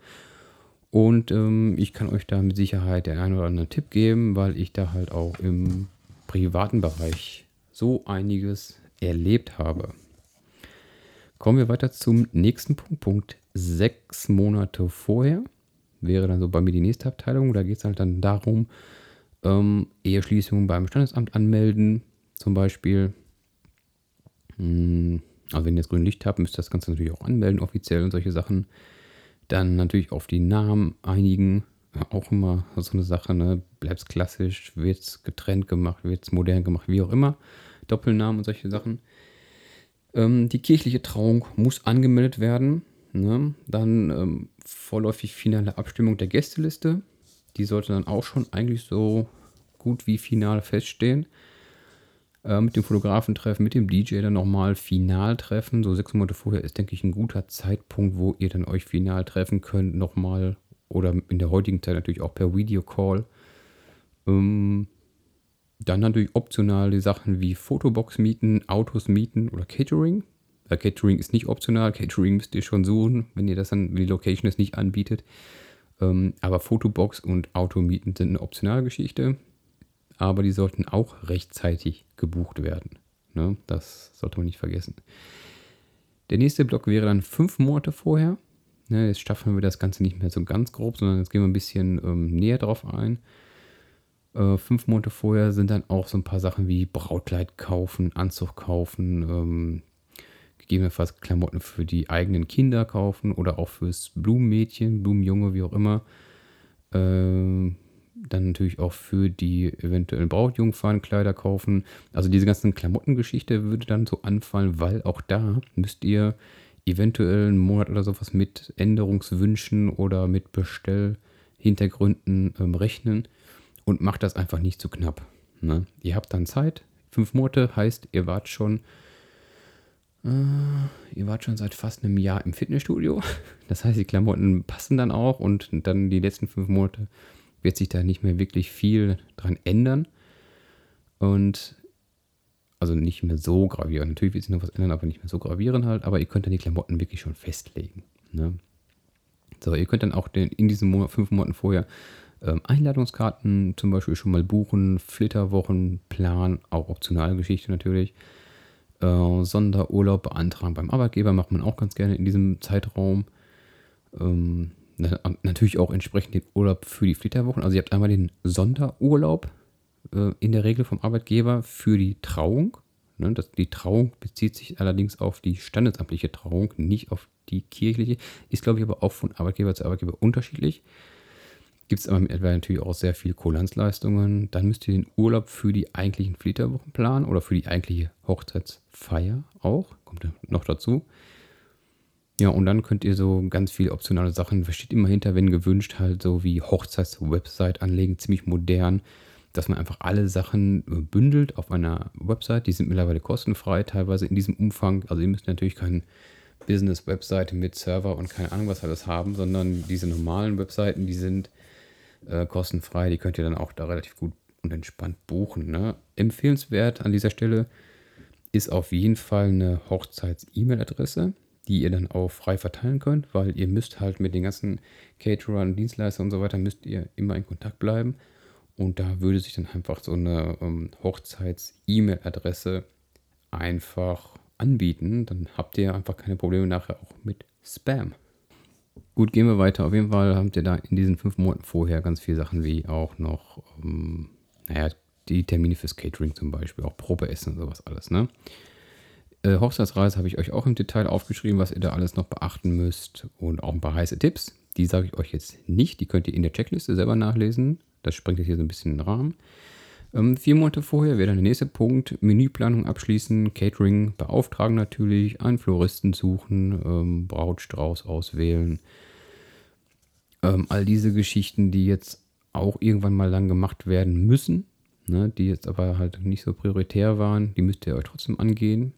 und ähm, ich kann euch da mit Sicherheit den einen oder anderen Tipp geben, weil ich da halt auch im privaten Bereich so einiges erlebt habe. Kommen wir weiter zum nächsten Punkt, Punkt sechs Monate vorher. Wäre dann so bei mir die nächste Abteilung. Da geht es halt dann darum, ähm, Eheschließung beim Standesamt anmelden, zum Beispiel. Also wenn ihr das grüne Licht habt, müsst ihr das Ganze natürlich auch anmelden, offiziell und solche Sachen. Dann natürlich auf die Namen einigen. Auch immer so eine Sache, ne? Bleibt es klassisch, wird es getrennt gemacht, wird es modern gemacht, wie auch immer. Doppelnamen und solche Sachen. Ähm, die kirchliche Trauung muss angemeldet werden. Ne? Dann ähm, vorläufig finale Abstimmung der Gästeliste. Die sollte dann auch schon eigentlich so gut wie final feststehen äh, mit dem Fotografen treffen, mit dem DJ dann nochmal final treffen. So sechs Monate vorher ist, denke ich, ein guter Zeitpunkt, wo ihr dann euch final treffen könnt, nochmal oder in der heutigen Zeit natürlich auch per Videocall. Ähm, dann natürlich optional die Sachen wie Fotobox mieten, Autos mieten oder Catering. Äh, Catering ist nicht optional, Catering müsst ihr schon suchen, wenn ihr das dann, wenn die Location es nicht anbietet. Ähm, aber Fotobox und Auto mieten sind eine optionale Geschichte aber die sollten auch rechtzeitig gebucht werden. Ne? Das sollte man nicht vergessen. Der nächste Block wäre dann fünf Monate vorher. Ne, jetzt staffeln wir das Ganze nicht mehr so ganz grob, sondern jetzt gehen wir ein bisschen ähm, näher drauf ein. Äh, fünf Monate vorher sind dann auch so ein paar Sachen wie Brautkleid kaufen, Anzug kaufen, ähm, gegebenenfalls Klamotten für die eigenen Kinder kaufen oder auch fürs Blumenmädchen, Blumenjunge, wie auch immer. Ähm, dann natürlich auch für die eventuellen Brautjungfern Kleider kaufen. Also diese ganzen Klamottengeschichte würde dann so anfallen, weil auch da müsst ihr eventuell einen Monat oder sowas mit Änderungswünschen oder mit Bestellhintergründen ähm, rechnen und macht das einfach nicht zu knapp. Ne? Ihr habt dann Zeit. Fünf Monate heißt, ihr wart schon ihr wart schon seit fast einem Jahr im Fitnessstudio. Das heißt, die Klamotten passen dann auch und dann die letzten fünf Monate wird sich da nicht mehr wirklich viel dran ändern. Und also nicht mehr so gravierend. Natürlich wird sich noch was ändern, aber nicht mehr so gravierend halt. Aber ihr könnt dann die Klamotten wirklich schon festlegen. Ne? So, ihr könnt dann auch den, in diesen Monat, fünf Monaten vorher ähm, Einladungskarten zum Beispiel schon mal buchen, Flitterwochenplan, auch optionale Geschichte natürlich. Äh, Sonderurlaub beantragen beim Arbeitgeber macht man auch ganz gerne in diesem Zeitraum. Ähm, natürlich auch entsprechend den Urlaub für die Flitterwochen. Also ihr habt einmal den Sonderurlaub äh, in der Regel vom Arbeitgeber für die Trauung. Ne, das, die Trauung bezieht sich allerdings auf die standesamtliche Trauung, nicht auf die kirchliche. Ist, glaube ich, aber auch von Arbeitgeber zu Arbeitgeber unterschiedlich. Gibt es aber natürlich auch sehr viele Kulanzleistungen. Dann müsst ihr den Urlaub für die eigentlichen Flitterwochen planen oder für die eigentliche Hochzeitsfeier auch. Kommt noch dazu. Ja, und dann könnt ihr so ganz viele optionale Sachen, versteht immer hinter, wenn gewünscht, halt so wie Hochzeits-Website anlegen, ziemlich modern, dass man einfach alle Sachen äh, bündelt auf einer Website. Die sind mittlerweile kostenfrei, teilweise in diesem Umfang. Also ihr müsst natürlich kein Business-Webseite mit Server und keine Ahnung was alles haben, sondern diese normalen Webseiten, die sind äh, kostenfrei. Die könnt ihr dann auch da relativ gut und entspannt buchen. Ne? Empfehlenswert an dieser Stelle ist auf jeden Fall eine Hochzeits-E-Mail-Adresse, die ihr dann auch frei verteilen könnt, weil ihr müsst halt mit den ganzen Caterern, Dienstleistern und so weiter, müsst ihr immer in Kontakt bleiben. Und da würde sich dann einfach so eine ähm, Hochzeits-E-Mail-Adresse einfach anbieten. Dann habt ihr einfach keine Probleme nachher auch mit Spam. Gut, gehen wir weiter. Auf jeden Fall habt ihr da in diesen fünf Monaten vorher ganz viele Sachen wie auch noch, ähm, naja, die Termine fürs Catering zum Beispiel, auch Probeessen und sowas alles, ne? Äh, Hochzeitsreise habe ich euch auch im Detail aufgeschrieben, was ihr da alles noch beachten müsst und auch ein paar heiße Tipps. Die sage ich euch jetzt nicht, die könnt ihr in der Checkliste selber nachlesen. Das springt jetzt hier so ein bisschen in den Rahmen. Ähm, vier Monate vorher wäre dann der nächste Punkt. Menüplanung abschließen, Catering beauftragen natürlich, einen Floristen suchen, ähm, Brautstrauß auswählen. Ähm, all diese Geschichten, die jetzt auch irgendwann mal lang gemacht werden müssen, ne, die jetzt aber halt nicht so prioritär waren, die müsst ihr euch trotzdem angehen.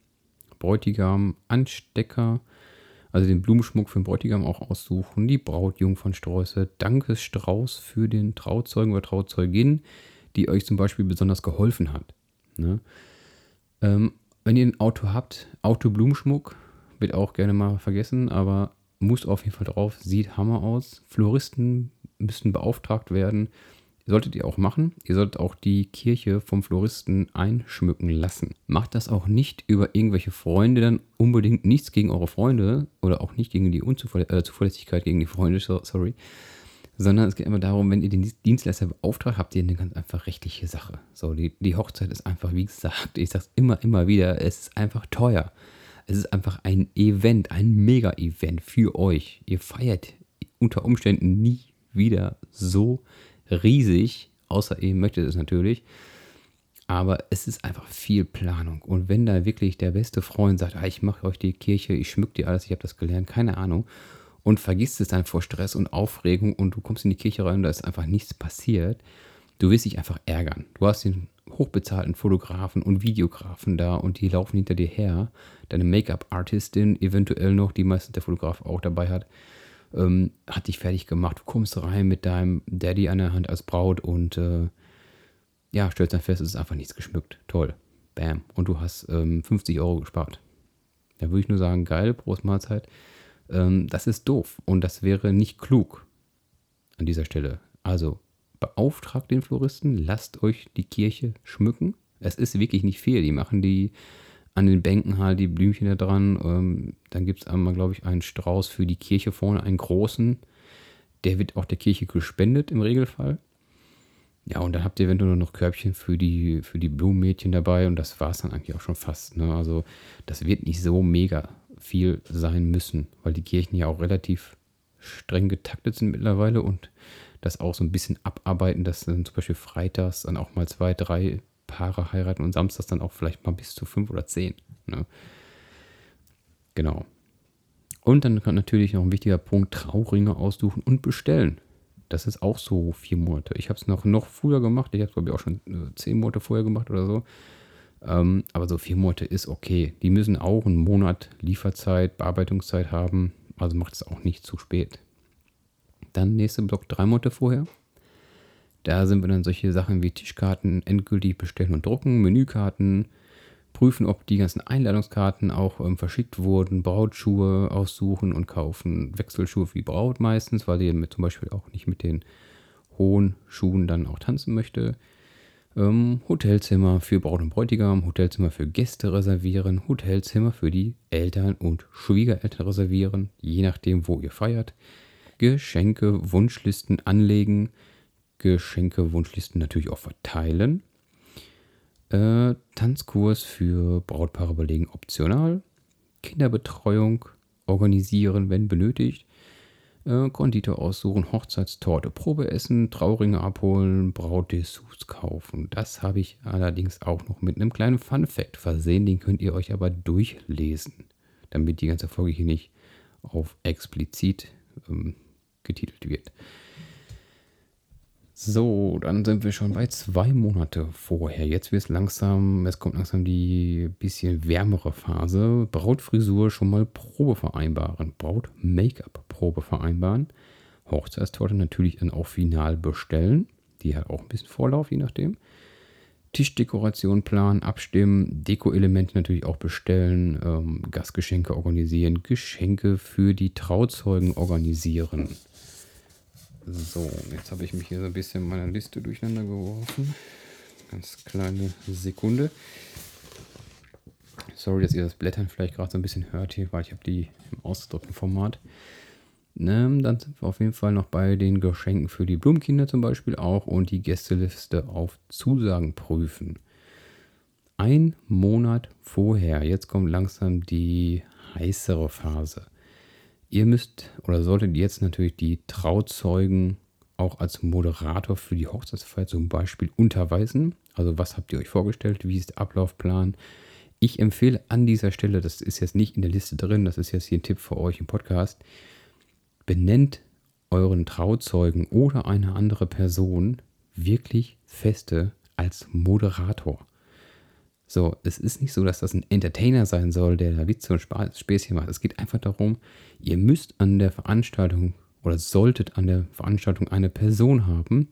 Bräutigam, Anstecker, also den Blumenschmuck für den Bräutigam auch aussuchen, die Brautjungfernsträuße, Dankesstrauß für den Trauzeugen oder Trauzeugin die euch zum Beispiel besonders geholfen hat. Ne? Ähm, wenn ihr ein Auto habt, Autoblumenschmuck wird auch gerne mal vergessen, aber muss auf jeden Fall drauf, sieht Hammer aus. Floristen müssten beauftragt werden. Solltet ihr auch machen. Ihr solltet auch die Kirche vom Floristen einschmücken lassen. Macht das auch nicht über irgendwelche Freunde, dann unbedingt nichts gegen eure Freunde oder auch nicht gegen die Unzuverlässigkeit äh, gegen die Freunde, sorry sondern es geht immer darum, wenn ihr den Dienstleister beauftragt, habt ihr eine ganz einfach rechtliche Sache. So, die, die Hochzeit ist einfach, wie gesagt, ich sag's immer, immer wieder, es ist einfach teuer. Es ist einfach ein Event, ein Mega-Event für euch. Ihr feiert unter Umständen nie wieder so riesig, außer ihr möchtet es natürlich. Aber es ist einfach viel Planung. Und wenn da wirklich der beste Freund sagt, ah, ich mache euch die Kirche, ich schmück dir alles, ich habe das gelernt, keine Ahnung, und vergisst es dann vor Stress und Aufregung und du kommst in die Kirche rein und da ist einfach nichts passiert, du wirst dich einfach ärgern. Du hast den hochbezahlten Fotografen und Videografen da und die laufen hinter dir her. Deine Make-up-Artistin, eventuell noch, die meistens der Fotograf auch dabei hat, ähm, hat dich fertig gemacht. Du kommst rein mit deinem Daddy an der Hand als Braut und äh, ja, stellst dann fest, es ist einfach nichts geschmückt. Toll. Bam. Und du hast ähm, 50 Euro gespart. Da würde ich nur sagen, geil, Prost Mahlzeit. Ähm, das ist doof und das wäre nicht klug an dieser Stelle. Also beauftragt den Floristen, lasst euch die Kirche schmücken. Es ist wirklich nicht viel. Die machen die an den Bänken halt die Blümchen da dran. Ähm, dann gibt es einmal, glaube ich, einen Strauß für die Kirche vorne, einen großen. Der wird auch der Kirche gespendet im Regelfall. Ja, und dann habt ihr eventuell noch Körbchen für die, für die Blumenmädchen dabei und das war es dann eigentlich auch schon fast. Ne? Also das wird nicht so mega viel sein müssen, weil die Kirchen ja auch relativ streng getaktet sind mittlerweile und das auch so ein bisschen abarbeiten, dass dann zum Beispiel freitags dann auch mal zwei, drei Paare heiraten und samstags dann auch vielleicht mal bis zu fünf oder zehn. Ne? Genau. Und dann kann natürlich noch ein wichtiger Punkt Trauringe aussuchen und bestellen. Das ist auch so vier Monate. Ich habe es noch, noch früher gemacht. Ich habe es, glaube ich, auch schon äh, zehn Monate vorher gemacht oder so. Ähm, aber so vier Monate ist okay. Die müssen auch einen Monat Lieferzeit, Bearbeitungszeit haben. Also macht es auch nicht zu spät. Dann nächster Block drei Monate vorher. Da sind wir dann solche Sachen wie Tischkarten endgültig bestellen und drucken, Menükarten, prüfen, ob die ganzen Einladungskarten auch ähm, verschickt wurden, Brautschuhe aussuchen und kaufen, Wechselschuhe für die Braut meistens, weil mit, zum Beispiel auch nicht mit den hohen Schuhen dann auch tanzen möchte. Ähm, Hotelzimmer für Braut und Bräutigam, Hotelzimmer für Gäste reservieren, Hotelzimmer für die Eltern und Schwiegereltern reservieren, je nachdem, wo ihr feiert. Geschenke, Wunschlisten anlegen, Geschenke, Wunschlisten natürlich auch verteilen. Äh, Tanzkurs für Brautpaare belegen optional. Kinderbetreuung organisieren, wenn benötigt äh, Konditor aussuchen, Hochzeitstorte, Probeessen, Trauringe abholen, Brautdessous kaufen. Das habe ich allerdings auch noch mit einem kleinen Fun-Fact versehen. Den könnt ihr euch aber durchlesen, damit die ganze Folge hier nicht auf explizit ähm, getitelt wird. So, dann sind wir schon bei zwei Monate vorher. Jetzt wird es langsam, es kommt langsam die bisschen wärmere Phase. Brautfrisur schon mal Probe vereinbaren. Braut-Make-up Probe vereinbaren. Hochzeitstorte natürlich dann auch final bestellen. Die hat auch ein bisschen Vorlauf, je nachdem. Tischdekoration planen, abstimmen, Deko-Elemente natürlich auch bestellen, ähm, Gastgeschenke organisieren, Geschenke für die Trauzeugen organisieren. So, jetzt habe ich mich hier so ein bisschen in meiner Liste durcheinander geworfen. Ganz kleine Sekunde. Sorry, dass ihr das Blättern vielleicht gerade so ein bisschen hört hier, weil ich habe die im ausgedrückten Format. Ne, dann sind wir auf jeden Fall noch bei den Geschenken für die Blumenkinder zum Beispiel auch und die Gästeliste auf Zusagen prüfen. Ein Monat vorher, jetzt kommt langsam die heißere Phase. Ihr müsst oder solltet jetzt natürlich die Trauzeugen auch als Moderator für die Hochzeitsfeier zum Beispiel unterweisen. Also was habt ihr euch vorgestellt? Wie ist der Ablaufplan? Ich empfehle an dieser Stelle, das ist jetzt nicht in der Liste drin, das ist jetzt hier ein Tipp für euch im Podcast, benennt euren Trauzeugen oder eine andere Person wirklich feste als Moderator. So, es ist nicht so, dass das ein Entertainer sein soll, der da Witze und Späßchen macht. Es geht einfach darum, ihr müsst an der Veranstaltung oder solltet an der Veranstaltung eine Person haben,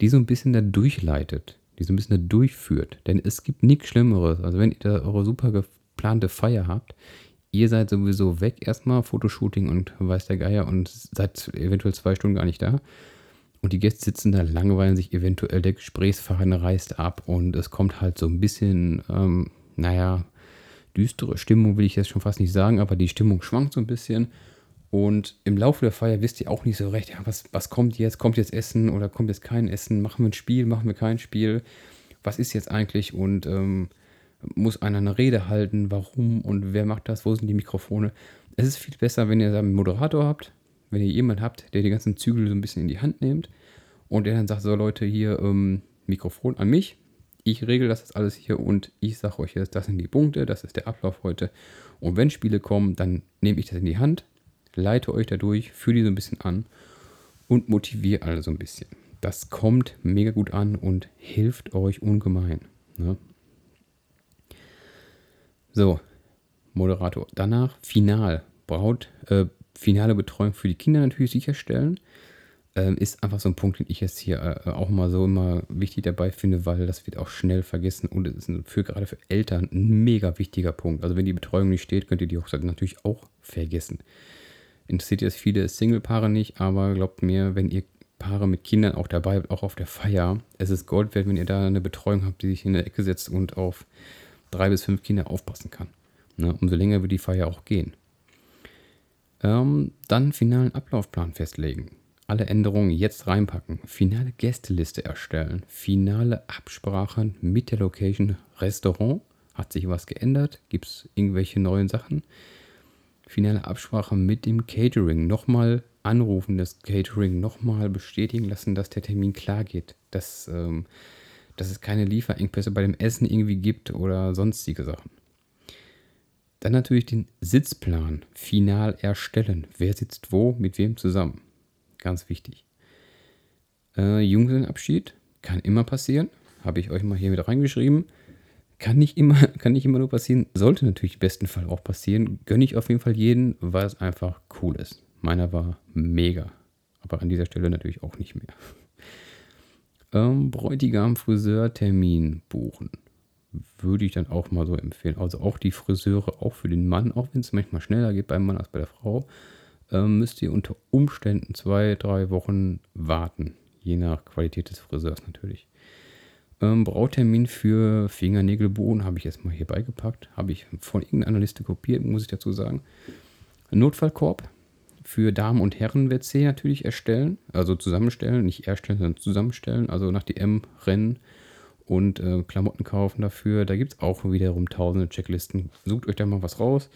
die so ein bisschen da durchleitet, die so ein bisschen da durchführt. Denn es gibt nichts Schlimmeres. Also wenn ihr da eure super geplante Feier habt, ihr seid sowieso weg erstmal, Fotoshooting und weiß der Geier und seid eventuell zwei Stunden gar nicht da. Und die Gäste sitzen da, langweilen sich eventuell, der Gesprächsfaden reißt ab und es kommt halt so ein bisschen, ähm, naja, düstere Stimmung will ich jetzt schon fast nicht sagen, aber die Stimmung schwankt so ein bisschen. Und im Laufe der Feier wisst ihr auch nicht so recht, ja, was, was kommt jetzt? Kommt jetzt Essen oder kommt jetzt kein Essen? Machen wir ein Spiel? Machen wir kein Spiel? Was ist jetzt eigentlich? Und ähm, muss einer eine Rede halten, warum und wer macht das, wo sind die Mikrofone. Es ist viel besser, wenn ihr einen Moderator habt, wenn ihr jemanden habt, der die ganzen Zügel so ein bisschen in die Hand nimmt und der dann sagt, so Leute, hier ähm, Mikrofon an mich, ich regel das jetzt alles hier und ich sage euch jetzt, das sind die Punkte, das ist der Ablauf heute. Und wenn Spiele kommen, dann nehme ich das in die Hand, leite euch dadurch, führe die so ein bisschen an und motiviere alle so ein bisschen. Das kommt mega gut an und hilft euch ungemein. Ne? So, Moderator. Danach Final. Braut, äh, finale Betreuung für die Kinder natürlich sicherstellen. Ähm, ist einfach so ein Punkt, den ich jetzt hier äh, auch mal so immer wichtig dabei finde, weil das wird auch schnell vergessen und es ist für, gerade für Eltern ein mega wichtiger Punkt. Also wenn die Betreuung nicht steht, könnt ihr die Hochzeit natürlich auch vergessen. Interessiert jetzt viele Single-Paare nicht, aber glaubt mir, wenn ihr Paare mit Kindern auch dabei habt, auch auf der Feier, es ist Gold wert, wenn ihr da eine Betreuung habt, die sich in der Ecke setzt und auf drei bis fünf Kinder aufpassen kann. Ne? Umso länger wird die Feier auch gehen. Ähm, dann finalen Ablaufplan festlegen. Alle Änderungen jetzt reinpacken. Finale Gästeliste erstellen. Finale Absprachen mit der Location Restaurant. Hat sich was geändert? Gibt es irgendwelche neuen Sachen? Finale Absprache mit dem Catering. Nochmal anrufen, das Catering nochmal bestätigen lassen, dass der Termin klar geht. Dass ähm, dass es keine Lieferengpässe bei dem Essen irgendwie gibt oder sonstige Sachen. Dann natürlich den Sitzplan final erstellen. Wer sitzt wo, mit wem zusammen. Ganz wichtig. Äh, Junggesellenabschied kann immer passieren. Habe ich euch mal hier mit reingeschrieben. Kann nicht, immer, kann nicht immer nur passieren. Sollte natürlich im besten Fall auch passieren. Gönne ich auf jeden Fall jeden, weil es einfach cool ist. Meiner war mega. Aber an dieser Stelle natürlich auch nicht mehr. Ähm, Bräutigam Friseurtermin buchen. Würde ich dann auch mal so empfehlen. Also auch die Friseure, auch für den Mann, auch wenn es manchmal schneller geht beim Mann als bei der Frau, ähm, müsst ihr unter Umständen zwei, drei Wochen warten. Je nach Qualität des Friseurs natürlich. Ähm, Brautermin für Fingernägelbohren habe ich jetzt mal hier beigepackt. Habe ich von irgendeiner Liste kopiert, muss ich dazu sagen. Notfallkorb für Damen- und Herren-WC natürlich erstellen, also zusammenstellen, nicht erstellen, sondern zusammenstellen, also nach DM rennen und äh, Klamotten kaufen dafür. Da gibt es auch wiederum tausende Checklisten. Sucht euch da mal was raus.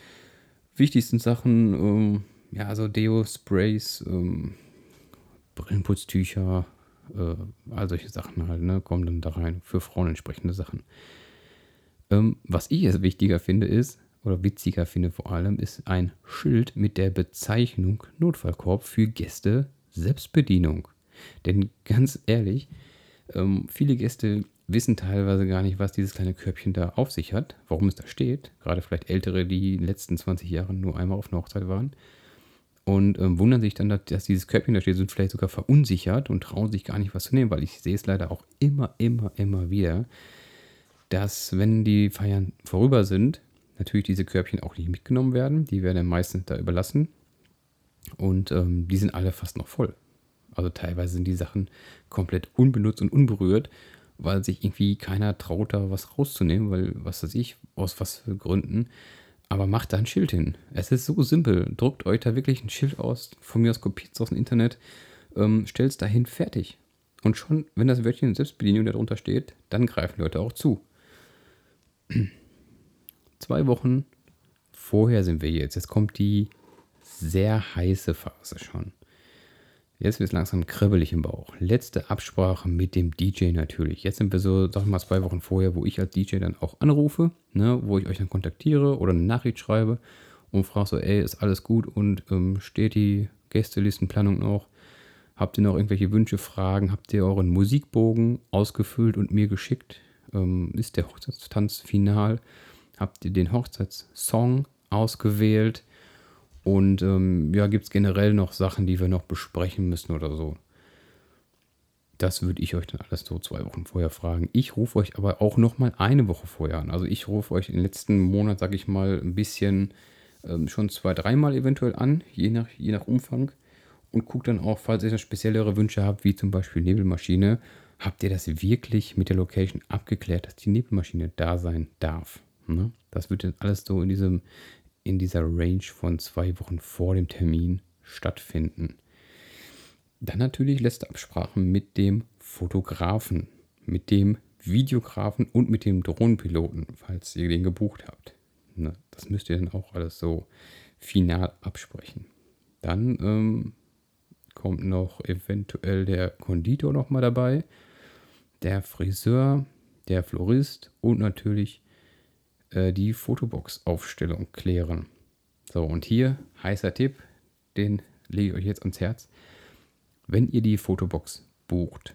Wichtigsten Sachen, ähm, ja, also Deo, Sprays, ähm, Brillenputztücher, äh, all solche Sachen halt, ne, kommen dann da rein. Für Frauen entsprechende Sachen. Ähm, was ich jetzt wichtiger finde, ist, oder witziger finde vor allem, ist ein Schild mit der Bezeichnung Notfallkorb für Gäste Selbstbedienung. Denn ganz ehrlich, ähm, viele Gäste wissen teilweise gar nicht, was dieses kleine Körbchen da auf sich hat, warum es da steht. Gerade vielleicht Ältere, die in den letzten 20 Jahren nur einmal auf einer Hochzeit waren. Und ähm, wundern sich dann, dass dieses Körbchen da steht, sind vielleicht sogar verunsichert und trauen sich gar nicht was zu nehmen, weil ich sehe es leider auch immer, immer, immer wieder, dass, wenn die Feiern vorüber sind, natürlich diese Körbchen auch nicht mitgenommen werden. Die werden meistens da überlassen. Und ähm, die sind alle fast noch voll. Also teilweise sind die Sachen komplett unbenutzt und unberührt, weil sich irgendwie keiner traut, da was rauszunehmen, weil, was weiß ich, aus was für Gründen. Aber macht da ein Schild hin. Es ist so simpel. Druckt euch da wirklich ein Schild aus, von mir aus kopiert es aus dem Internet, ähm, stellt es dahin, fertig. Und schon, wenn das Wörtchen Selbstbedienung darunter steht, dann greifen Leute auch zu. Zwei Wochen vorher sind wir jetzt. Jetzt kommt die sehr heiße Phase schon. Jetzt wird es langsam kribbelig im Bauch. Letzte Absprache mit dem DJ natürlich. Jetzt sind wir so, sag mal, zwei Wochen vorher, wo ich als DJ dann auch anrufe, ne, wo ich euch dann kontaktiere oder eine Nachricht schreibe und frage so, ey, ist alles gut und ähm, steht die Gästelistenplanung noch? Habt ihr noch irgendwelche Wünsche, Fragen? Habt ihr euren Musikbogen ausgefüllt und mir geschickt? Ähm, ist der Hochzeitstanz final? Habt ihr den Hochzeitssong ausgewählt? Und ähm, ja, gibt es generell noch Sachen, die wir noch besprechen müssen oder so? Das würde ich euch dann alles so zwei Wochen vorher fragen. Ich rufe euch aber auch noch mal eine Woche vorher an. Also ich rufe euch im letzten Monat, sage ich mal, ein bisschen ähm, schon zwei, dreimal eventuell an, je nach, je nach Umfang. Und guckt dann auch, falls ihr noch speziellere Wünsche habt, wie zum Beispiel Nebelmaschine, habt ihr das wirklich mit der Location abgeklärt, dass die Nebelmaschine da sein darf. Ne? Das wird dann alles so in diesem, in dieser Range von zwei Wochen vor dem Termin stattfinden. Dann natürlich letzte Absprache mit dem Fotografen, mit dem Videografen und mit dem Drohnenpiloten, falls ihr den gebucht habt. Ne, das müsst ihr dann auch alles so final absprechen. Dann ähm, kommt noch eventuell der Konditor noch mal dabei, der Friseur, der Florist und natürlich äh, die Fotobox-Aufstellung klären. So, und hier heißer Tipp, den lege ich euch jetzt ans Herz. Wenn ihr die Fotobox bucht,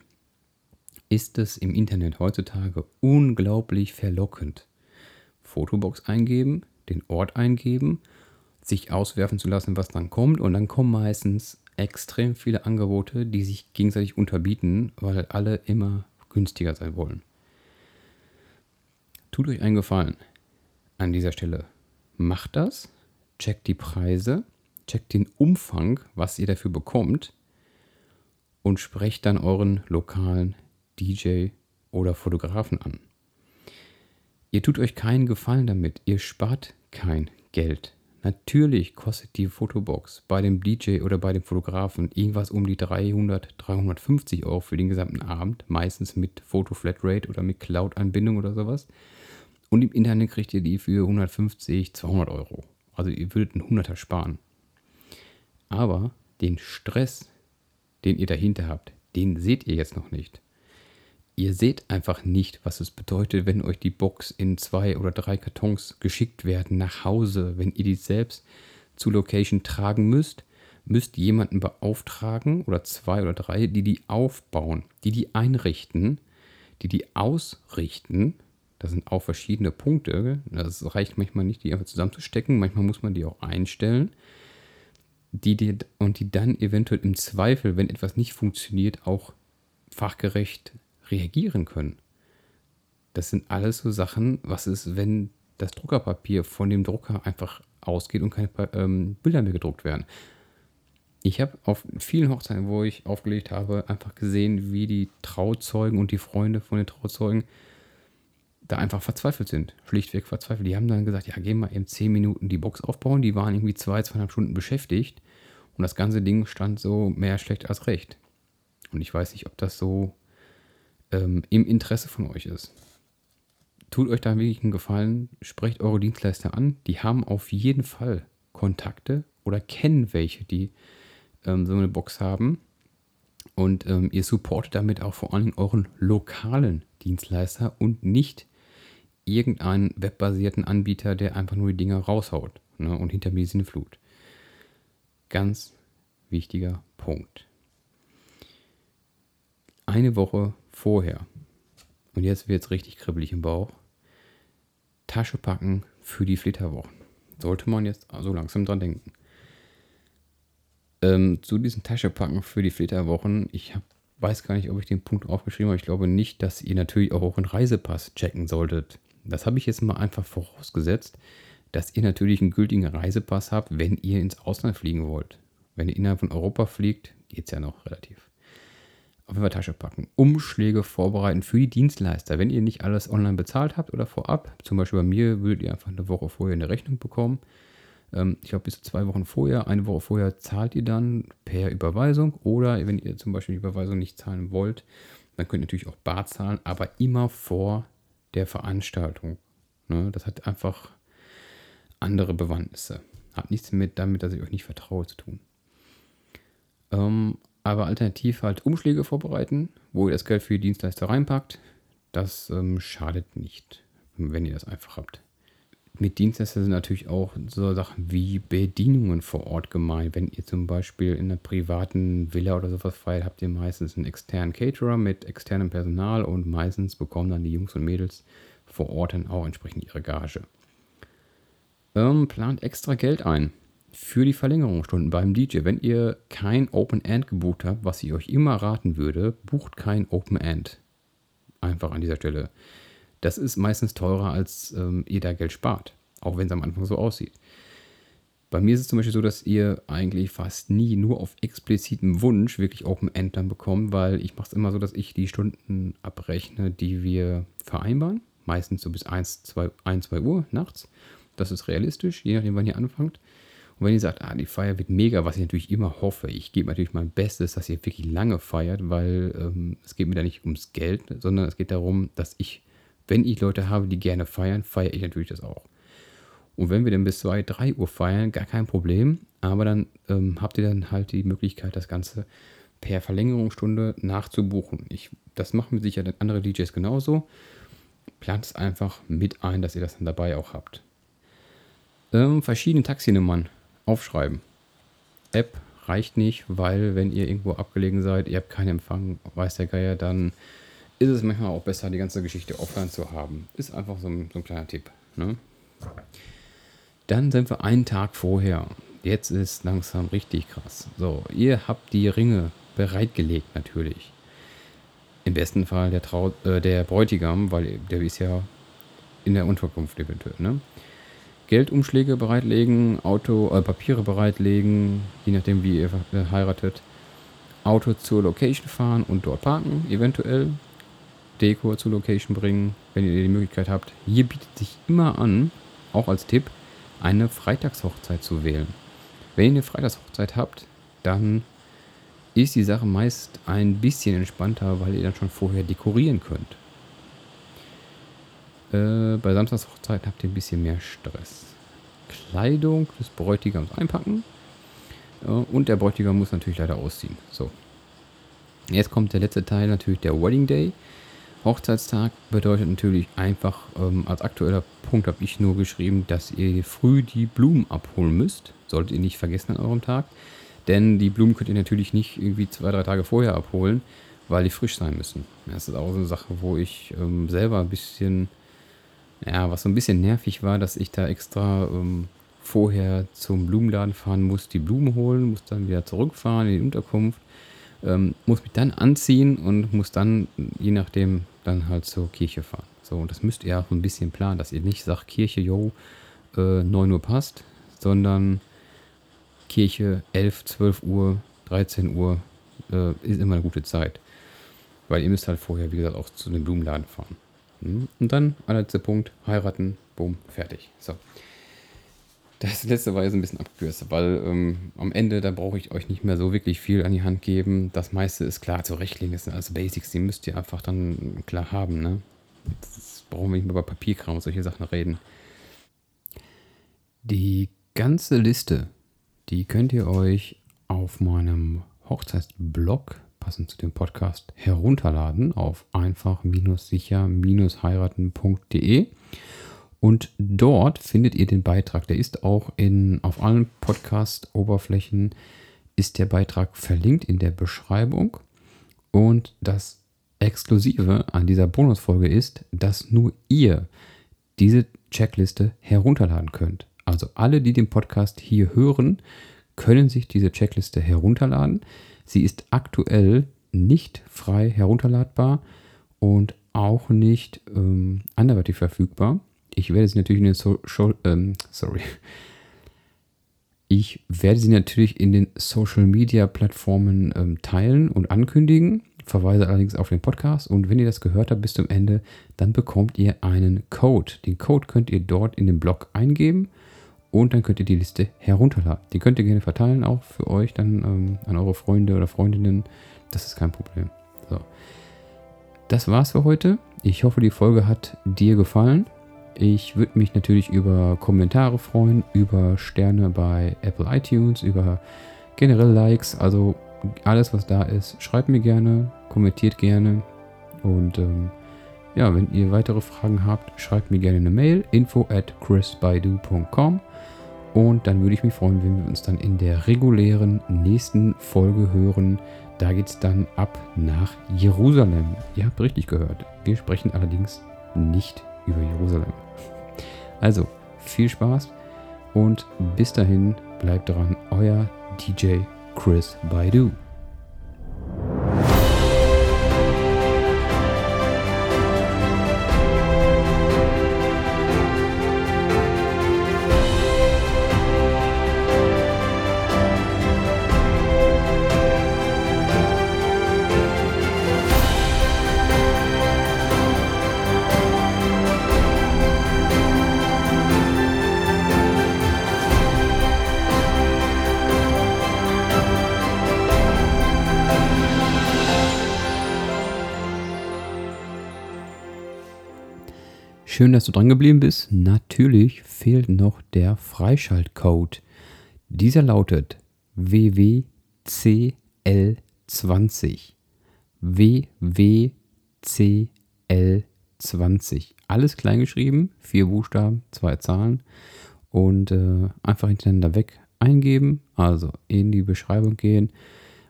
ist es im Internet heutzutage unglaublich verlockend. Fotobox eingeben, den Ort eingeben, sich auswerfen zu lassen, was dann kommt. Und dann kommen meistens extrem viele Angebote, die sich gegenseitig unterbieten, weil alle immer günstiger sein wollen. Tut euch einen Gefallen an dieser Stelle. Macht das, checkt die Preise, checkt den Umfang, was ihr dafür bekommt und sprecht dann euren lokalen DJ oder Fotografen an. Ihr tut euch keinen Gefallen damit, ihr spart kein Geld. Natürlich kostet die Fotobox bei dem DJ oder bei dem Fotografen irgendwas um die 300, 350 Euro für den gesamten Abend, meistens mit Foto-Flatrate oder mit Cloud-Anbindung oder sowas. Und im Internet kriegt ihr die für 150, 200 Euro. Also ihr würdet einen Hunderter sparen. Aber den Stress, den ihr dahinter habt, den seht ihr jetzt noch nicht. Ihr seht einfach nicht, was es bedeutet, wenn euch die Box in zwei oder drei Kartons geschickt werden nach Hause, wenn ihr die selbst zur Location tragen müsst, müsst jemanden beauftragen oder zwei oder drei, die die aufbauen, die die einrichten, die die ausrichten, das sind auch verschiedene Punkte. Das reicht manchmal nicht, die einfach zusammenzustecken. Manchmal muss man die auch einstellen. Die, die, und die dann eventuell im Zweifel, wenn etwas nicht funktioniert, auch fachgerecht reagieren können. Das sind alles so Sachen, was ist, wenn das Druckerpapier von dem Drucker einfach ausgeht und keine ähm, Bilder mehr gedruckt werden. Ich habe auf vielen Hochzeiten, wo ich aufgelegt habe, einfach gesehen, wie die Trauzeugen und die Freunde von den Trauzeugen da einfach verzweifelt sind. Schlichtweg verzweifelt. Die haben dann gesagt, ja, gehen wir eben 10 Minuten die Box aufbauen. Die waren irgendwie zwei, zweieinhalb Stunden beschäftigt. Und das ganze Ding stand so mehr schlecht als recht. Und ich weiß nicht, ob das so ähm, im Interesse von euch ist. Tut euch da wirklich einen Gefallen, sprecht eure Dienstleister an. Die haben auf jeden Fall Kontakte oder kennen welche, die ähm, so eine Box haben. Und ähm, ihr supportet damit auch vor allem euren lokalen Dienstleister und nicht irgendeinen webbasierten Anbieter, der einfach nur die Dinger raushaut ne, und hinter mir ist eine Flut. Ganz wichtiger Punkt. Eine Woche vorher, und jetzt wird es richtig kribbelig im Bauch, Tasche packen für die Flitterwochen. Sollte man jetzt so langsam dran denken. Ähm, zu diesen Taschepacken für die Flitterwochen, ich habe weiß gar nicht, ob ich den Punkt aufgeschrieben habe. Ich glaube nicht, dass ihr natürlich auch euren Reisepass checken solltet. Das habe ich jetzt mal einfach vorausgesetzt, dass ihr natürlich einen gültigen Reisepass habt, wenn ihr ins Ausland fliegen wollt. Wenn ihr innerhalb von Europa fliegt, geht es ja noch relativ. Auf jeden Fall Tasche packen. Umschläge vorbereiten für die Dienstleister. Wenn ihr nicht alles online bezahlt habt oder vorab, zum Beispiel bei mir, würdet ihr einfach eine Woche vorher eine Rechnung bekommen. Ähm, ich glaube, bis zu zwei Wochen vorher, eine Woche vorher zahlt ihr dann per Überweisung. Oder wenn ihr zum Beispiel die Überweisung nicht zahlen wollt, dann könnt ihr natürlich auch bar zahlen, aber immer vor der Veranstaltung. Ne? Das hat einfach andere Bewandtnisse. Hat nichts mit damit, dass ich euch nicht vertraue, zu tun. Ähm, aber alternativ halt Umschläge vorbereiten, wo ihr das Geld für die Dienstleister reinpackt. Das ähm, schadet nicht, wenn ihr das einfach habt. Mit Dienstleister sind natürlich auch so Sachen wie Bedienungen vor Ort gemeint. Wenn ihr zum Beispiel in einer privaten Villa oder sowas feiert, habt ihr meistens einen externen Caterer mit externem Personal und meistens bekommen dann die Jungs und Mädels vor Ort dann auch entsprechend ihre Gage. Ähm, plant extra Geld ein für die Verlängerungsstunden beim DJ. Wenn ihr kein Open End gebucht habt, was ich euch immer raten würde, bucht kein Open End. Einfach an dieser Stelle. Das ist meistens teurer, als ähm, ihr da Geld spart. Auch wenn es am Anfang so aussieht. Bei mir ist es zum Beispiel so, dass ihr eigentlich fast nie nur auf explizitem Wunsch wirklich Open End dann bekommt, weil ich mache es immer so, dass ich die Stunden abrechne, die wir vereinbaren. Meistens so bis 1, 2, 1, 2 Uhr nachts. Das ist realistisch, je nachdem, wann ihr anfangt. Und wenn ihr sagt, ah, die Feier wird mega, was ich natürlich immer hoffe, ich gebe natürlich mein Bestes, dass ihr wirklich lange feiert, weil ähm, es geht mir da nicht ums Geld, sondern es geht darum, dass ich, wenn ich Leute habe, die gerne feiern, feiere ich natürlich das auch. Und wenn wir dann bis 2, 3 Uhr feiern, gar kein Problem, aber dann ähm, habt ihr dann halt die Möglichkeit, das Ganze per Verlängerungsstunde nachzubuchen. Ich, das machen wir sicher andere DJs genauso. Plant es einfach mit ein, dass ihr das dann dabei auch habt. Ähm, verschiedene Taxinummern aufschreiben. App reicht nicht, weil wenn ihr irgendwo abgelegen seid, ihr habt keinen Empfang, weiß der Geier, dann ist es manchmal auch besser, die ganze Geschichte offline zu haben. Ist einfach so ein, so ein kleiner Tipp. Ne? Dann sind wir einen Tag vorher. Jetzt ist langsam richtig krass. So, ihr habt die Ringe bereitgelegt natürlich. Im besten Fall der, Trau äh, der Bräutigam, weil der ist ja in der Unterkunft eventuell. Ne? Geldumschläge bereitlegen, Auto, äh, Papiere bereitlegen, je nachdem wie ihr heiratet. Auto zur Location fahren und dort parken, eventuell. Deko zur Location bringen, wenn ihr die Möglichkeit habt. Hier bietet sich immer an, auch als Tipp, eine Freitagshochzeit zu wählen. Wenn ihr eine Freitagshochzeit habt, dann ist die Sache meist ein bisschen entspannter, weil ihr dann schon vorher dekorieren könnt. Äh, bei Samstagshochzeit habt ihr ein bisschen mehr Stress. Kleidung des Bräutigams einpacken. Äh, und der Bräutigam muss natürlich leider ausziehen. So. Jetzt kommt der letzte Teil, natürlich der Wedding Day. Hochzeitstag bedeutet natürlich einfach, ähm, als aktueller Punkt habe ich nur geschrieben, dass ihr früh die Blumen abholen müsst. Solltet ihr nicht vergessen an eurem Tag. Denn die Blumen könnt ihr natürlich nicht irgendwie zwei, drei Tage vorher abholen, weil die frisch sein müssen. Das ist auch so eine Sache, wo ich ähm, selber ein bisschen ja, was so ein bisschen nervig war, dass ich da extra ähm, vorher zum Blumenladen fahren muss, die Blumen holen, muss dann wieder zurückfahren in die Unterkunft, ähm, muss mich dann anziehen und muss dann, je nachdem, dann halt zur Kirche fahren. So, und das müsst ihr auch ein bisschen planen, dass ihr nicht sagt, Kirche, yo, äh, 9 Uhr passt, sondern Kirche 11, 12 Uhr, 13 Uhr äh, ist immer eine gute Zeit. Weil ihr müsst halt vorher, wie gesagt, auch zu dem Blumenladen fahren. Hm? Und dann, allerletzter Punkt, heiraten, boom, fertig. So. Das letzte war jetzt ein bisschen abgekürzt, weil ähm, am Ende, da brauche ich euch nicht mehr so wirklich viel an die Hand geben. Das meiste ist klar zurechtlegen, das sind alles Basics, die müsst ihr einfach dann klar haben. Ne? Jetzt brauchen wir nicht mehr über Papierkram und solche Sachen reden. Die ganze Liste, die könnt ihr euch auf meinem Hochzeitsblog passend zu dem Podcast herunterladen auf einfach-sicher-heiraten.de. Und dort findet ihr den Beitrag. Der ist auch in, auf allen Podcast-Oberflächen ist der Beitrag verlinkt in der Beschreibung. Und das Exklusive an dieser Bonusfolge ist, dass nur ihr diese Checkliste herunterladen könnt. Also alle, die den Podcast hier hören, können sich diese Checkliste herunterladen. Sie ist aktuell nicht frei herunterladbar und auch nicht ähm, anderweitig verfügbar. Ich werde sie natürlich in den so ähm, sorry. Ich werde sie natürlich in den Social Media Plattformen ähm, teilen und ankündigen. Verweise allerdings auf den Podcast und wenn ihr das gehört habt bis zum Ende, dann bekommt ihr einen Code. Den Code könnt ihr dort in den Blog eingeben und dann könnt ihr die Liste herunterladen. Die könnt ihr gerne verteilen, auch für euch dann ähm, an eure Freunde oder Freundinnen. Das ist kein Problem. So. Das war's für heute. Ich hoffe, die Folge hat dir gefallen. Ich würde mich natürlich über Kommentare freuen, über Sterne bei Apple iTunes, über generell Likes. Also alles, was da ist, schreibt mir gerne, kommentiert gerne. Und ähm, ja, wenn ihr weitere Fragen habt, schreibt mir gerne eine Mail info at chrisbaidu.com und dann würde ich mich freuen, wenn wir uns dann in der regulären nächsten Folge hören. Da geht es dann ab nach Jerusalem. Ihr habt richtig gehört. Wir sprechen allerdings nicht über Jerusalem. Also, viel Spaß und bis dahin bleibt dran, euer DJ Chris Baidu. Schön, dass du dran geblieben bist. Natürlich fehlt noch der Freischaltcode. Dieser lautet WWCL20. WWCL20. Alles kleingeschrieben, vier Buchstaben, zwei Zahlen und äh, einfach hintereinander weg eingeben. Also in die Beschreibung gehen,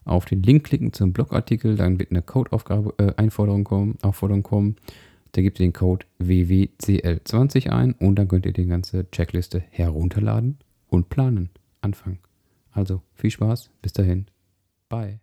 auf den Link klicken zum Blogartikel, dann wird eine Code-Einforderung äh, kommen, Aufforderung kommen da gebt ihr den Code WWCL20 ein und dann könnt ihr die ganze Checkliste herunterladen und planen. Anfangen. Also viel Spaß, bis dahin. Bye.